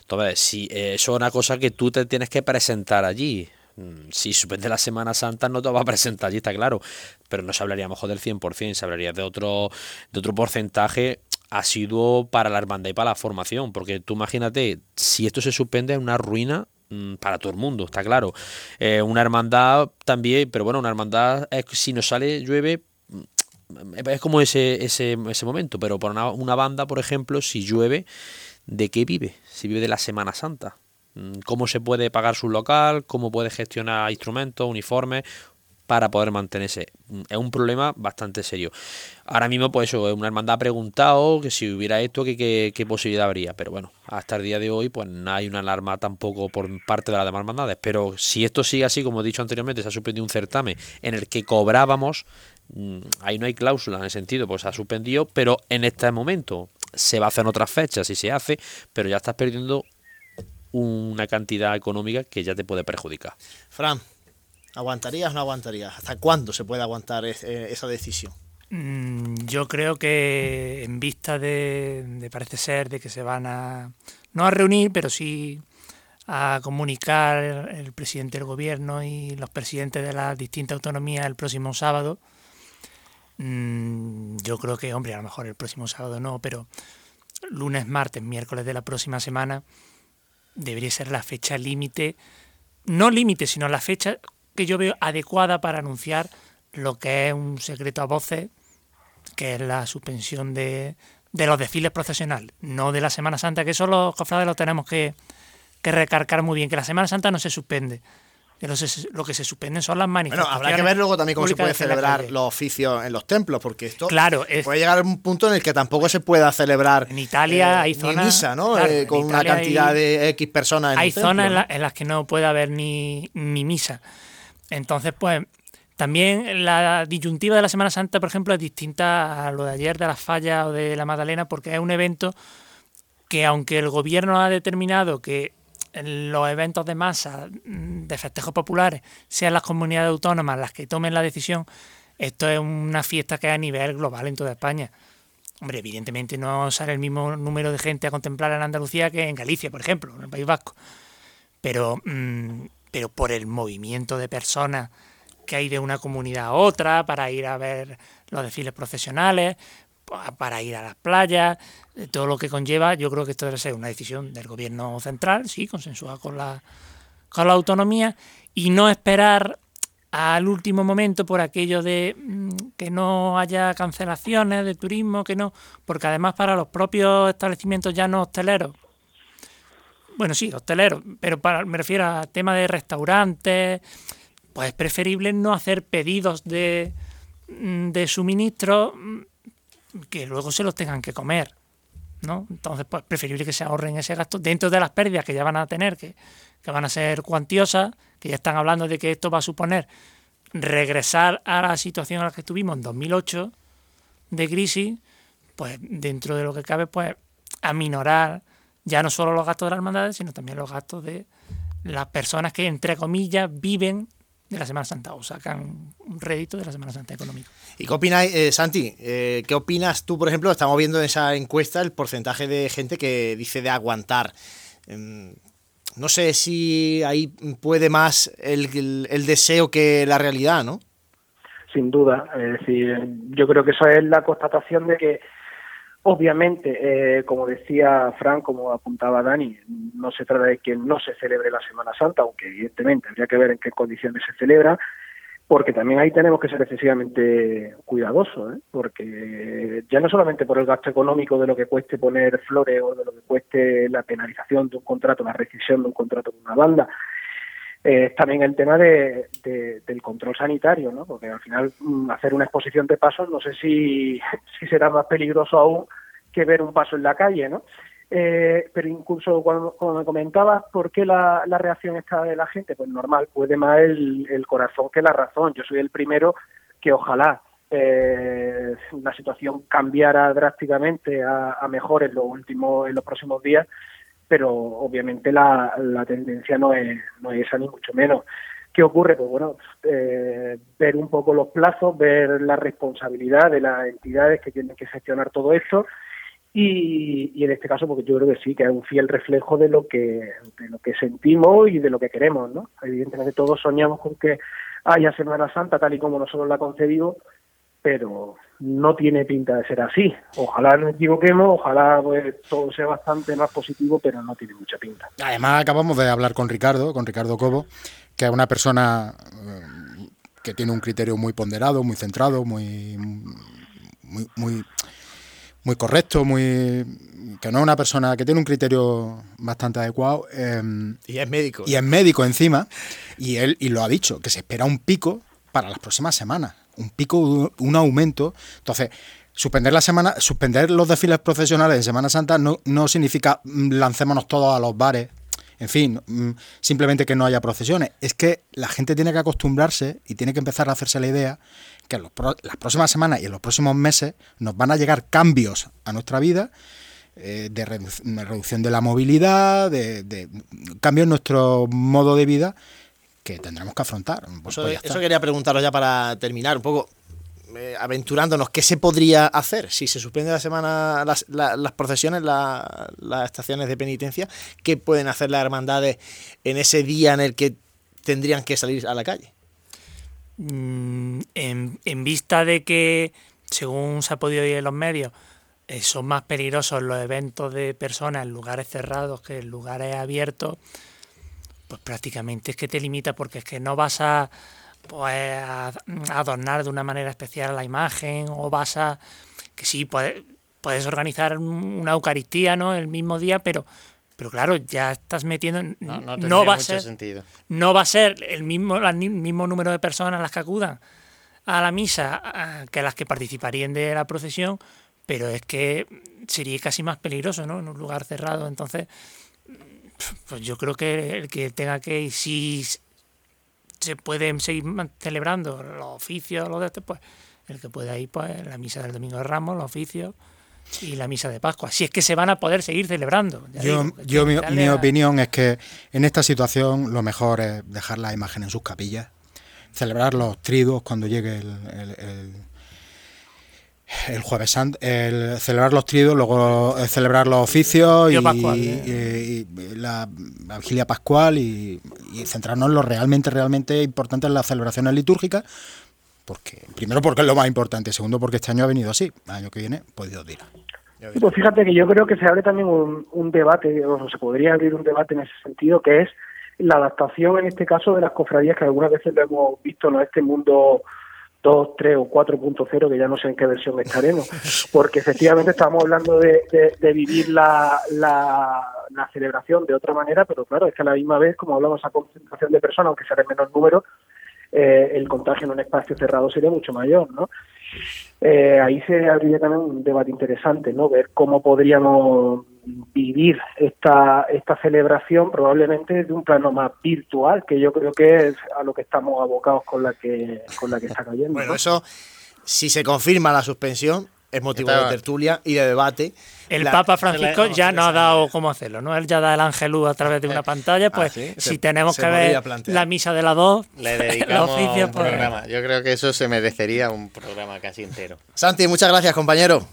Entonces, si eh, eso es una cosa que tú te tienes que presentar allí. Mm, Si suspende la Semana Santa no te va a presentar allí, está claro. Pero no se hablaría mejor del 100%, se hablaría de otro, de otro porcentaje asiduo para la hermandad y para la formación. Porque tú imagínate, si esto se suspende es una ruina mm, para todo el mundo, está claro. Eh, una hermandad también, pero bueno, una hermandad es si no sale, llueve, es como ese, ese, ese momento. Pero para una, banda, por ejemplo, si llueve, ¿de qué vive? Si vive de la Semana Santa. Mm, ¿Cómo se puede pagar su local? ¿Cómo puede gestionar instrumentos, uniformes? para poder mantenerse. Mm, Es un problema bastante serio. Ahora mismo, pues eso, una hermandad ha preguntado que si hubiera esto, qué posibilidad habría. Pero bueno, hasta el día de hoy, pues no hay una alarma tampoco por parte de las demás hermandades. Pero si esto sigue así, como he dicho anteriormente, se ha suspendido un certamen en el que cobrábamos ahí no hay cláusula en ese sentido, pues se ha suspendido, pero en este momento se va a hacer en otras fechas y se hace, pero ya estás perdiendo una cantidad económica que ya te puede perjudicar. Fran, ¿aguantarías o no aguantarías? ¿Hasta cuándo se puede aguantar eh, esa decisión? Mm, yo creo que en vista de, de, parece ser de que se van a no a reunir, pero sí a comunicar el presidente del gobierno y los presidentes de las distintas autonomías el próximo sábado. Mm, yo creo que, hombre, a lo mejor el próximo sábado no, pero lunes, martes, miércoles de la próxima semana debería ser la fecha límite, no límite, sino la fecha que yo veo adecuada para anunciar lo que es un secreto a voces, que es la suspensión de, de los desfiles procesionales, no de la Semana Santa, que eso los cofrades lo tenemos que, que recargar muy bien, que la Semana Santa no se suspende. Que lo, se, lo que se suspenden son las manifestaciones. Bueno, habrá que ver luego también cómo se puede celebrar los oficios en los templos, porque esto claro, puede llegar a un punto en el que tampoco se pueda celebrar en Italia eh, hay zonas, misa, ¿no? Claro, eh, con una cantidad hay, de X personas en Hay zonas en, la, en, las que no puede haber ni, ni misa. Entonces, pues, también la disyuntiva de la Semana Santa, por ejemplo, es distinta a lo de ayer de las fallas o de la Magdalena, porque es un evento que aunque el gobierno ha determinado que los eventos de masa, mm, de festejos populares, sean las comunidades autónomas las que tomen la decisión, esto es una fiesta que es a nivel global en toda España. Hombre, evidentemente no sale el mismo número de gente a contemplar en Andalucía que en Galicia, por ejemplo, en el País Vasco. Pero, mmm, pero por el movimiento de personas que hay de una comunidad a otra para ir a ver los desfiles profesionales, para ir a las playas, todo lo que conlleva, yo creo que esto debe ser una decisión del gobierno central, sí, consensuada con la, con la autonomía, y no esperar al último momento por aquello de que no haya cancelaciones de turismo, que no, porque además para los propios establecimientos ya no hosteleros, bueno, sí, hosteleros, pero para, me refiero a tema de restaurantes, pues es preferible no hacer pedidos de, de suministro que luego se los tengan que comer. ¿no? Entonces, pues preferible que se ahorren ese gasto dentro de las pérdidas que ya van a tener, que, que van a ser cuantiosas, que ya están hablando de que esto va a suponer regresar a la situación en la que estuvimos en 2008 de crisis, pues dentro de lo que cabe, pues aminorar ya no solo los gastos de las hermandades, sino también los gastos de las personas que, entre comillas, viven de la Semana Santa o sacan un rédito de la Semana Santa económico. ¿Y qué opinas, eh, Santi? Eh, ¿Qué opinas tú, por ejemplo? Estamos viendo en esa encuesta el porcentaje de gente que dice de aguantar. Eh, no sé si ahí puede más el, el, el, deseo que la realidad, ¿no? Sin duda. Es decir, yo creo que eso es la constatación de que Obviamente, eh, como decía Frank, como apuntaba Dani, no se trata de que no se celebre la Semana Santa, aunque evidentemente habría que ver en qué condiciones se celebra, porque también ahí tenemos que ser excesivamente cuidadosos, ¿eh? porque ya no solamente por el gasto económico de lo que cueste poner flores o de lo que cueste la penalización de un contrato, la rescisión de un contrato con una banda, es eh, también el tema de, de, del control sanitario, ¿no? Porque al final hacer una exposición de pasos no sé si, si será más peligroso aún que ver un paso en la calle, ¿no? Eh, pero incluso cuando, me comentabas por qué la, la, reacción está de la gente, pues normal, puede más el, el, corazón que la razón. Yo soy el primero que ojalá eh, la situación cambiara drásticamente a, a mejor en los últimos, en los próximos días, pero obviamente la, tendencia no es, no es esa ni mucho menos. ¿Qué ocurre? Pues bueno, eh, ver un poco los plazos, ver la responsabilidad de las entidades que tienen que gestionar todo esto y, y, en este caso porque yo creo que sí, que es un fiel reflejo de lo que, de lo que sentimos y de lo que queremos, ¿no? Evidentemente todos soñamos con que haya Semana Santa tal y como nosotros la concebimos, pero no tiene pinta de ser así. Ojalá nos equivoquemos, ojalá pues, todo sea bastante más positivo, pero no tiene mucha pinta. Además, acabamos de hablar con Ricardo, con Ricardo Cobo, que es una persona que tiene un criterio muy ponderado, muy centrado, muy, muy, muy, muy correcto, muy que no es una persona que tiene un criterio bastante adecuado. Eh, y es médico. Y es médico encima. Y él y lo ha dicho, que se espera un pico para las próximas semanas un pico, un aumento. Entonces, suspender la semana, suspender los desfiles profesionales de Semana Santa no, no significa lancémonos todos a los bares en fin, mm, simplemente que no haya procesiones. Es que la gente tiene que acostumbrarse y tiene que empezar a hacerse la idea que en los las próximas semanas y en los próximos meses nos van a llegar cambios a nuestra vida eh, de redu- de reducción de la movilidad, de, de cambios en nuestro modo de vida que tendremos que afrontar. Pues, Eso, pues eso quería preguntaros ya para terminar, un poco eh, aventurándonos, ¿qué se podría hacer si se suspende la semana las, la- las procesiones, la- las estaciones de penitencia? ¿Qué pueden hacer las hermandades en ese día en el que tendrían que salir a la calle? Mm, en, en vista de que, según se ha podido oír en los medios, eh, son más peligrosos los eventos de personas en lugares cerrados que en lugares abiertos, pues prácticamente es que te limita porque es que no vas a, pues, a adornar de una manera especial la imagen o vas a... que sí, puedes, puedes organizar un- una Eucaristía ¿no? el mismo día, pero... Pero claro, ya estás metiendo. No, no va a ser. sentido. No va a ser el mismo, ni- mismo número de personas las que acudan a la misa a- que las que participarían de la procesión, pero es que sería casi más peligroso, ¿no? En un lugar cerrado. Entonces, pues yo creo que el que tenga que ir, si se pueden seguir celebrando los oficios, los de este, pues el que pueda ir, pues la misa del Domingo de Ramos, los oficios y la misa de Pascua. Si es que se van a poder seguir celebrando. Yo, digo, yo mi, mi a- opinión es que en esta situación lo mejor es dejar la imagen en sus capillas, celebrar los triduos cuando llegue el, el, el- el jueves santo, el celebrar los triduos, luego eh, celebrar los oficios y, Pascual, y- ¿eh? y la, la vigilia pascual y, y centrarnos en lo realmente, realmente importante en las celebraciones litúrgicas, porque primero porque es lo más importante, segundo porque este año ha venido así, el año que viene pues Dios dirá. Pues fíjate que yo creo que se abre también un, un debate, o se podría abrir un debate en ese sentido, que es la adaptación en este caso de las cofradías, que algunas veces lo hemos visto en este mundo 2, 3 o 4.0, que ya no sé en qué versión estaremos, porque efectivamente estamos hablando de, de- de vivir la, la, celebración de otra manera, pero claro, es que a la misma vez, como hablamos, esa concentración de personas, aunque sea en menor número, eh, el contagio en un espacio cerrado sería mucho mayor, ¿no? Eh, ahí se abriría también un debate interesante, ¿no? Ver cómo podríamos vivir esta, esta celebración probablemente de un plano más virtual, que yo creo que es a lo que estamos abocados con la que, con la que está cayendo. Bueno, ¿no? eso, si se confirma la suspensión, es motivo de tertulia y de debate. El La- Papa Francisco la- ya no ha dado cómo hacerlo, ¿no? Él ya da el angelú a través de una pantalla, pues ¿sí? si Se- tenemos se que ver plantear. la misa de las dos, Le dedicamos oficios, un pues, programa. Yo creo que eso se merecería un programa casi entero. Santi, muchas gracias, compañero.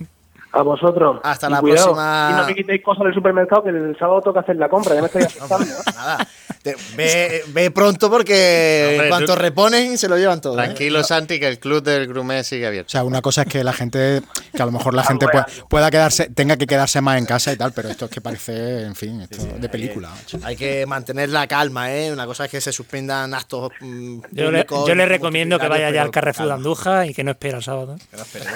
A vosotros. Hasta Y la cuidado, próxima. Y no me quitéis cosas del supermercado, que el sábado toca hacer la compra, ya me estoy asustando. Nada. Te- ve, ve pronto porque en cuanto tú- reponen se lo llevan todo. ¿eh? Tranquilo, Santi, que el club del Grumé sigue abierto. O sea, una cosa es que la gente, que a lo mejor la gente pueda, pueda quedarse, tenga que quedarse más en casa y tal, pero esto es que parece, en fin, esto de película. Hay que mantener la calma, ¿eh? Una cosa es que se suspendan actos mm, yo, le, públicos, yo le recomiendo que vaya ya al Carrefour de. Andújar y que no espere el sábado.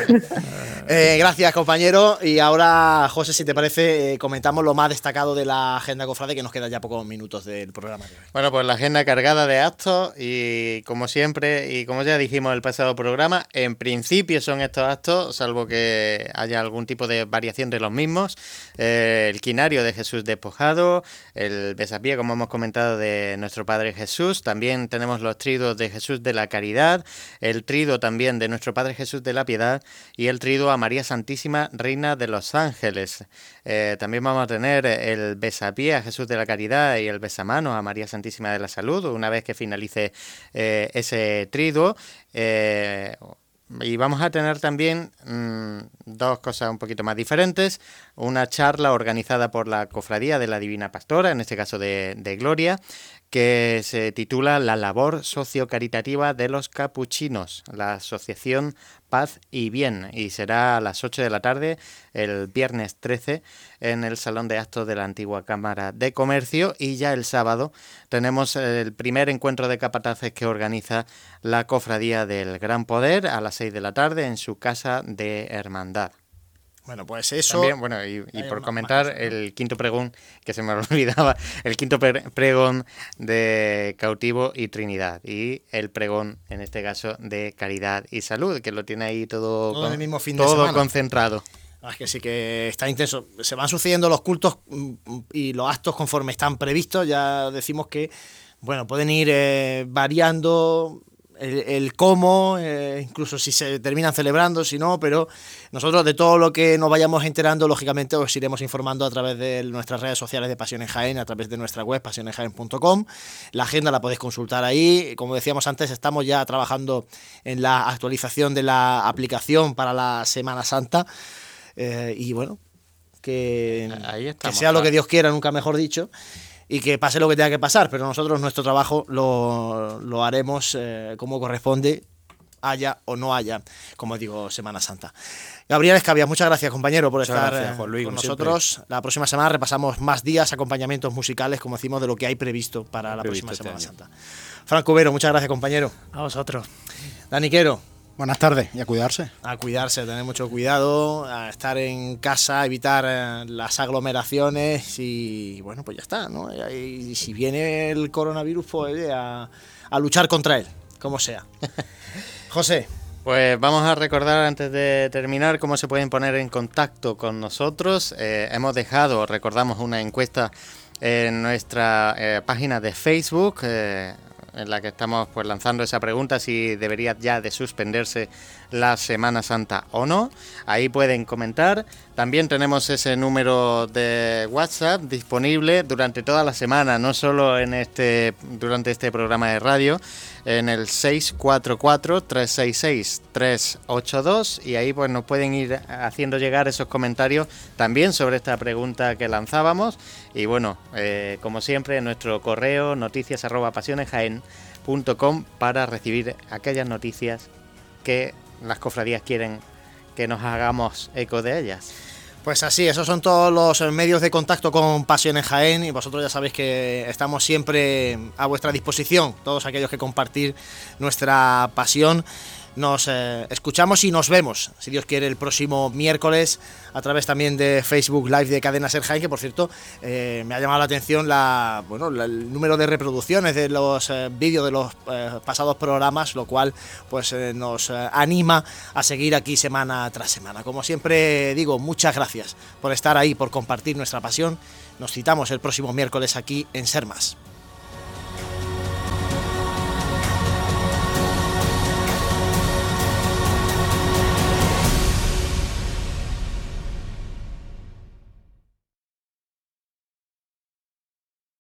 Eh, gracias, compañero. Y ahora, José, si te parece, eh, comentamos lo más destacado de la agenda cofrade, que nos quedan ya pocos minutos del programa. Bueno, pues la agenda cargada de actos y como siempre y como ya dijimos en el pasado programa, en principio son estos actos, salvo que haya algún tipo de variación de los mismos. Eh, el quinario de Jesús despojado, el besapié, como hemos comentado, de nuestro Padre Jesús. También tenemos los tridos de Jesús de la Caridad, el trido también de nuestro Padre Jesús de la Piedad y el trido a María Santísima, Reina de los Ángeles. Eh, también vamos a tener el besapié a Jesús de la Caridad y el besamano a María Santísima de la Salud, una vez que finalice eh, ese triduo. Eh, y vamos a tener también mm, dos cosas un poquito más diferentes. Una charla organizada por la Cofradía de la Divina Pastora, en este caso de, de Gloria, que se titula La labor sociocaritativa de los capuchinos, la asociación Paz y Bien, y será a las 8 de la tarde el viernes 13 en el Salón de Actos de la antigua Cámara de Comercio y ya el sábado tenemos el primer encuentro de capataces que organiza la Cofradía del Gran Poder a las 6 de la tarde en su casa de hermandad. Bueno, pues eso. También, bueno, y, por comentar más cosas, ¿no? el quinto pregón, que se me olvidaba, el quinto pre- pregón de cautivo y Trinidad, y el pregón, en este caso, de caridad y salud, que lo tiene ahí todo, Todo con- el mismo fin todo concentrado. es que sí que está intenso. Se van sucediendo los cultos mm, y los actos conforme están previstos. Ya decimos que, bueno, pueden ir eh, variando el, cómo, eh, incluso si se terminan celebrando, si no, pero nosotros de todo lo que nos vayamos enterando, lógicamente os iremos informando a través de nuestras redes sociales de Pasión en Jaén, a través de nuestra web pasionenjaén.com. La agenda la podéis consultar ahí. Como decíamos antes, estamos ya trabajando en la actualización de la aplicación para la Semana Santa. Eh, y bueno, que, que sea lo que Dios quiera, nunca mejor dicho y que pase lo que tenga que pasar, pero nosotros nuestro trabajo lo, haremos eh, como corresponde, haya o no haya, como digo, Semana Santa. Gabriel Escabia, muchas gracias compañero por estar eh, con nosotros. La próxima semana repasamos más días, acompañamientos musicales, como decimos, de lo que hay previsto para la próxima este Semana Santa. Franco Vero, muchas gracias compañero. A vosotros. Daniquero. Buenas tardes y a cuidarse. A cuidarse, a tener mucho cuidado, a estar en casa, evitar eh, las aglomeraciones y bueno, pues ya está, ¿no? Y si viene el coronavirus, pues a, luchar contra él, como sea. José. Pues vamos a recordar antes de terminar cómo se pueden poner en contacto con nosotros. Eh, hemos dejado, recordamos, una encuesta en nuestra eh, página de Facebook en la que estamos pues lanzando esa pregunta si debería ya de suspenderse la Semana Santa o no. Ahí pueden comentar. También tenemos ese número de WhatsApp disponible durante toda la semana, no solo en este durante este programa de radio, en el 644-366-382 y ahí pues nos pueden ir haciendo llegar esos comentarios también sobre esta pregunta que lanzábamos y bueno, eh, como siempre nuestro correo noticias para recibir aquellas noticias que las cofradías quieren que nos hagamos eco de ellas. Pues así, esos son todos los medios de contacto con Pasión en Jaén y vosotros ya sabéis que estamos siempre a vuestra disposición, todos aquellos que compartir nuestra pasión nos eh, escuchamos y nos vemos, si Dios quiere, el próximo miércoles a través también de Facebook Live de Cadena Ser que por cierto eh, me ha llamado la atención la, bueno, el número de reproducciones de los eh, vídeos de los pasados programas, lo cual pues nos anima a seguir aquí semana tras semana. Como siempre digo, muchas gracias por estar ahí, por compartir nuestra pasión. Nos citamos el próximo miércoles aquí en Ser Más.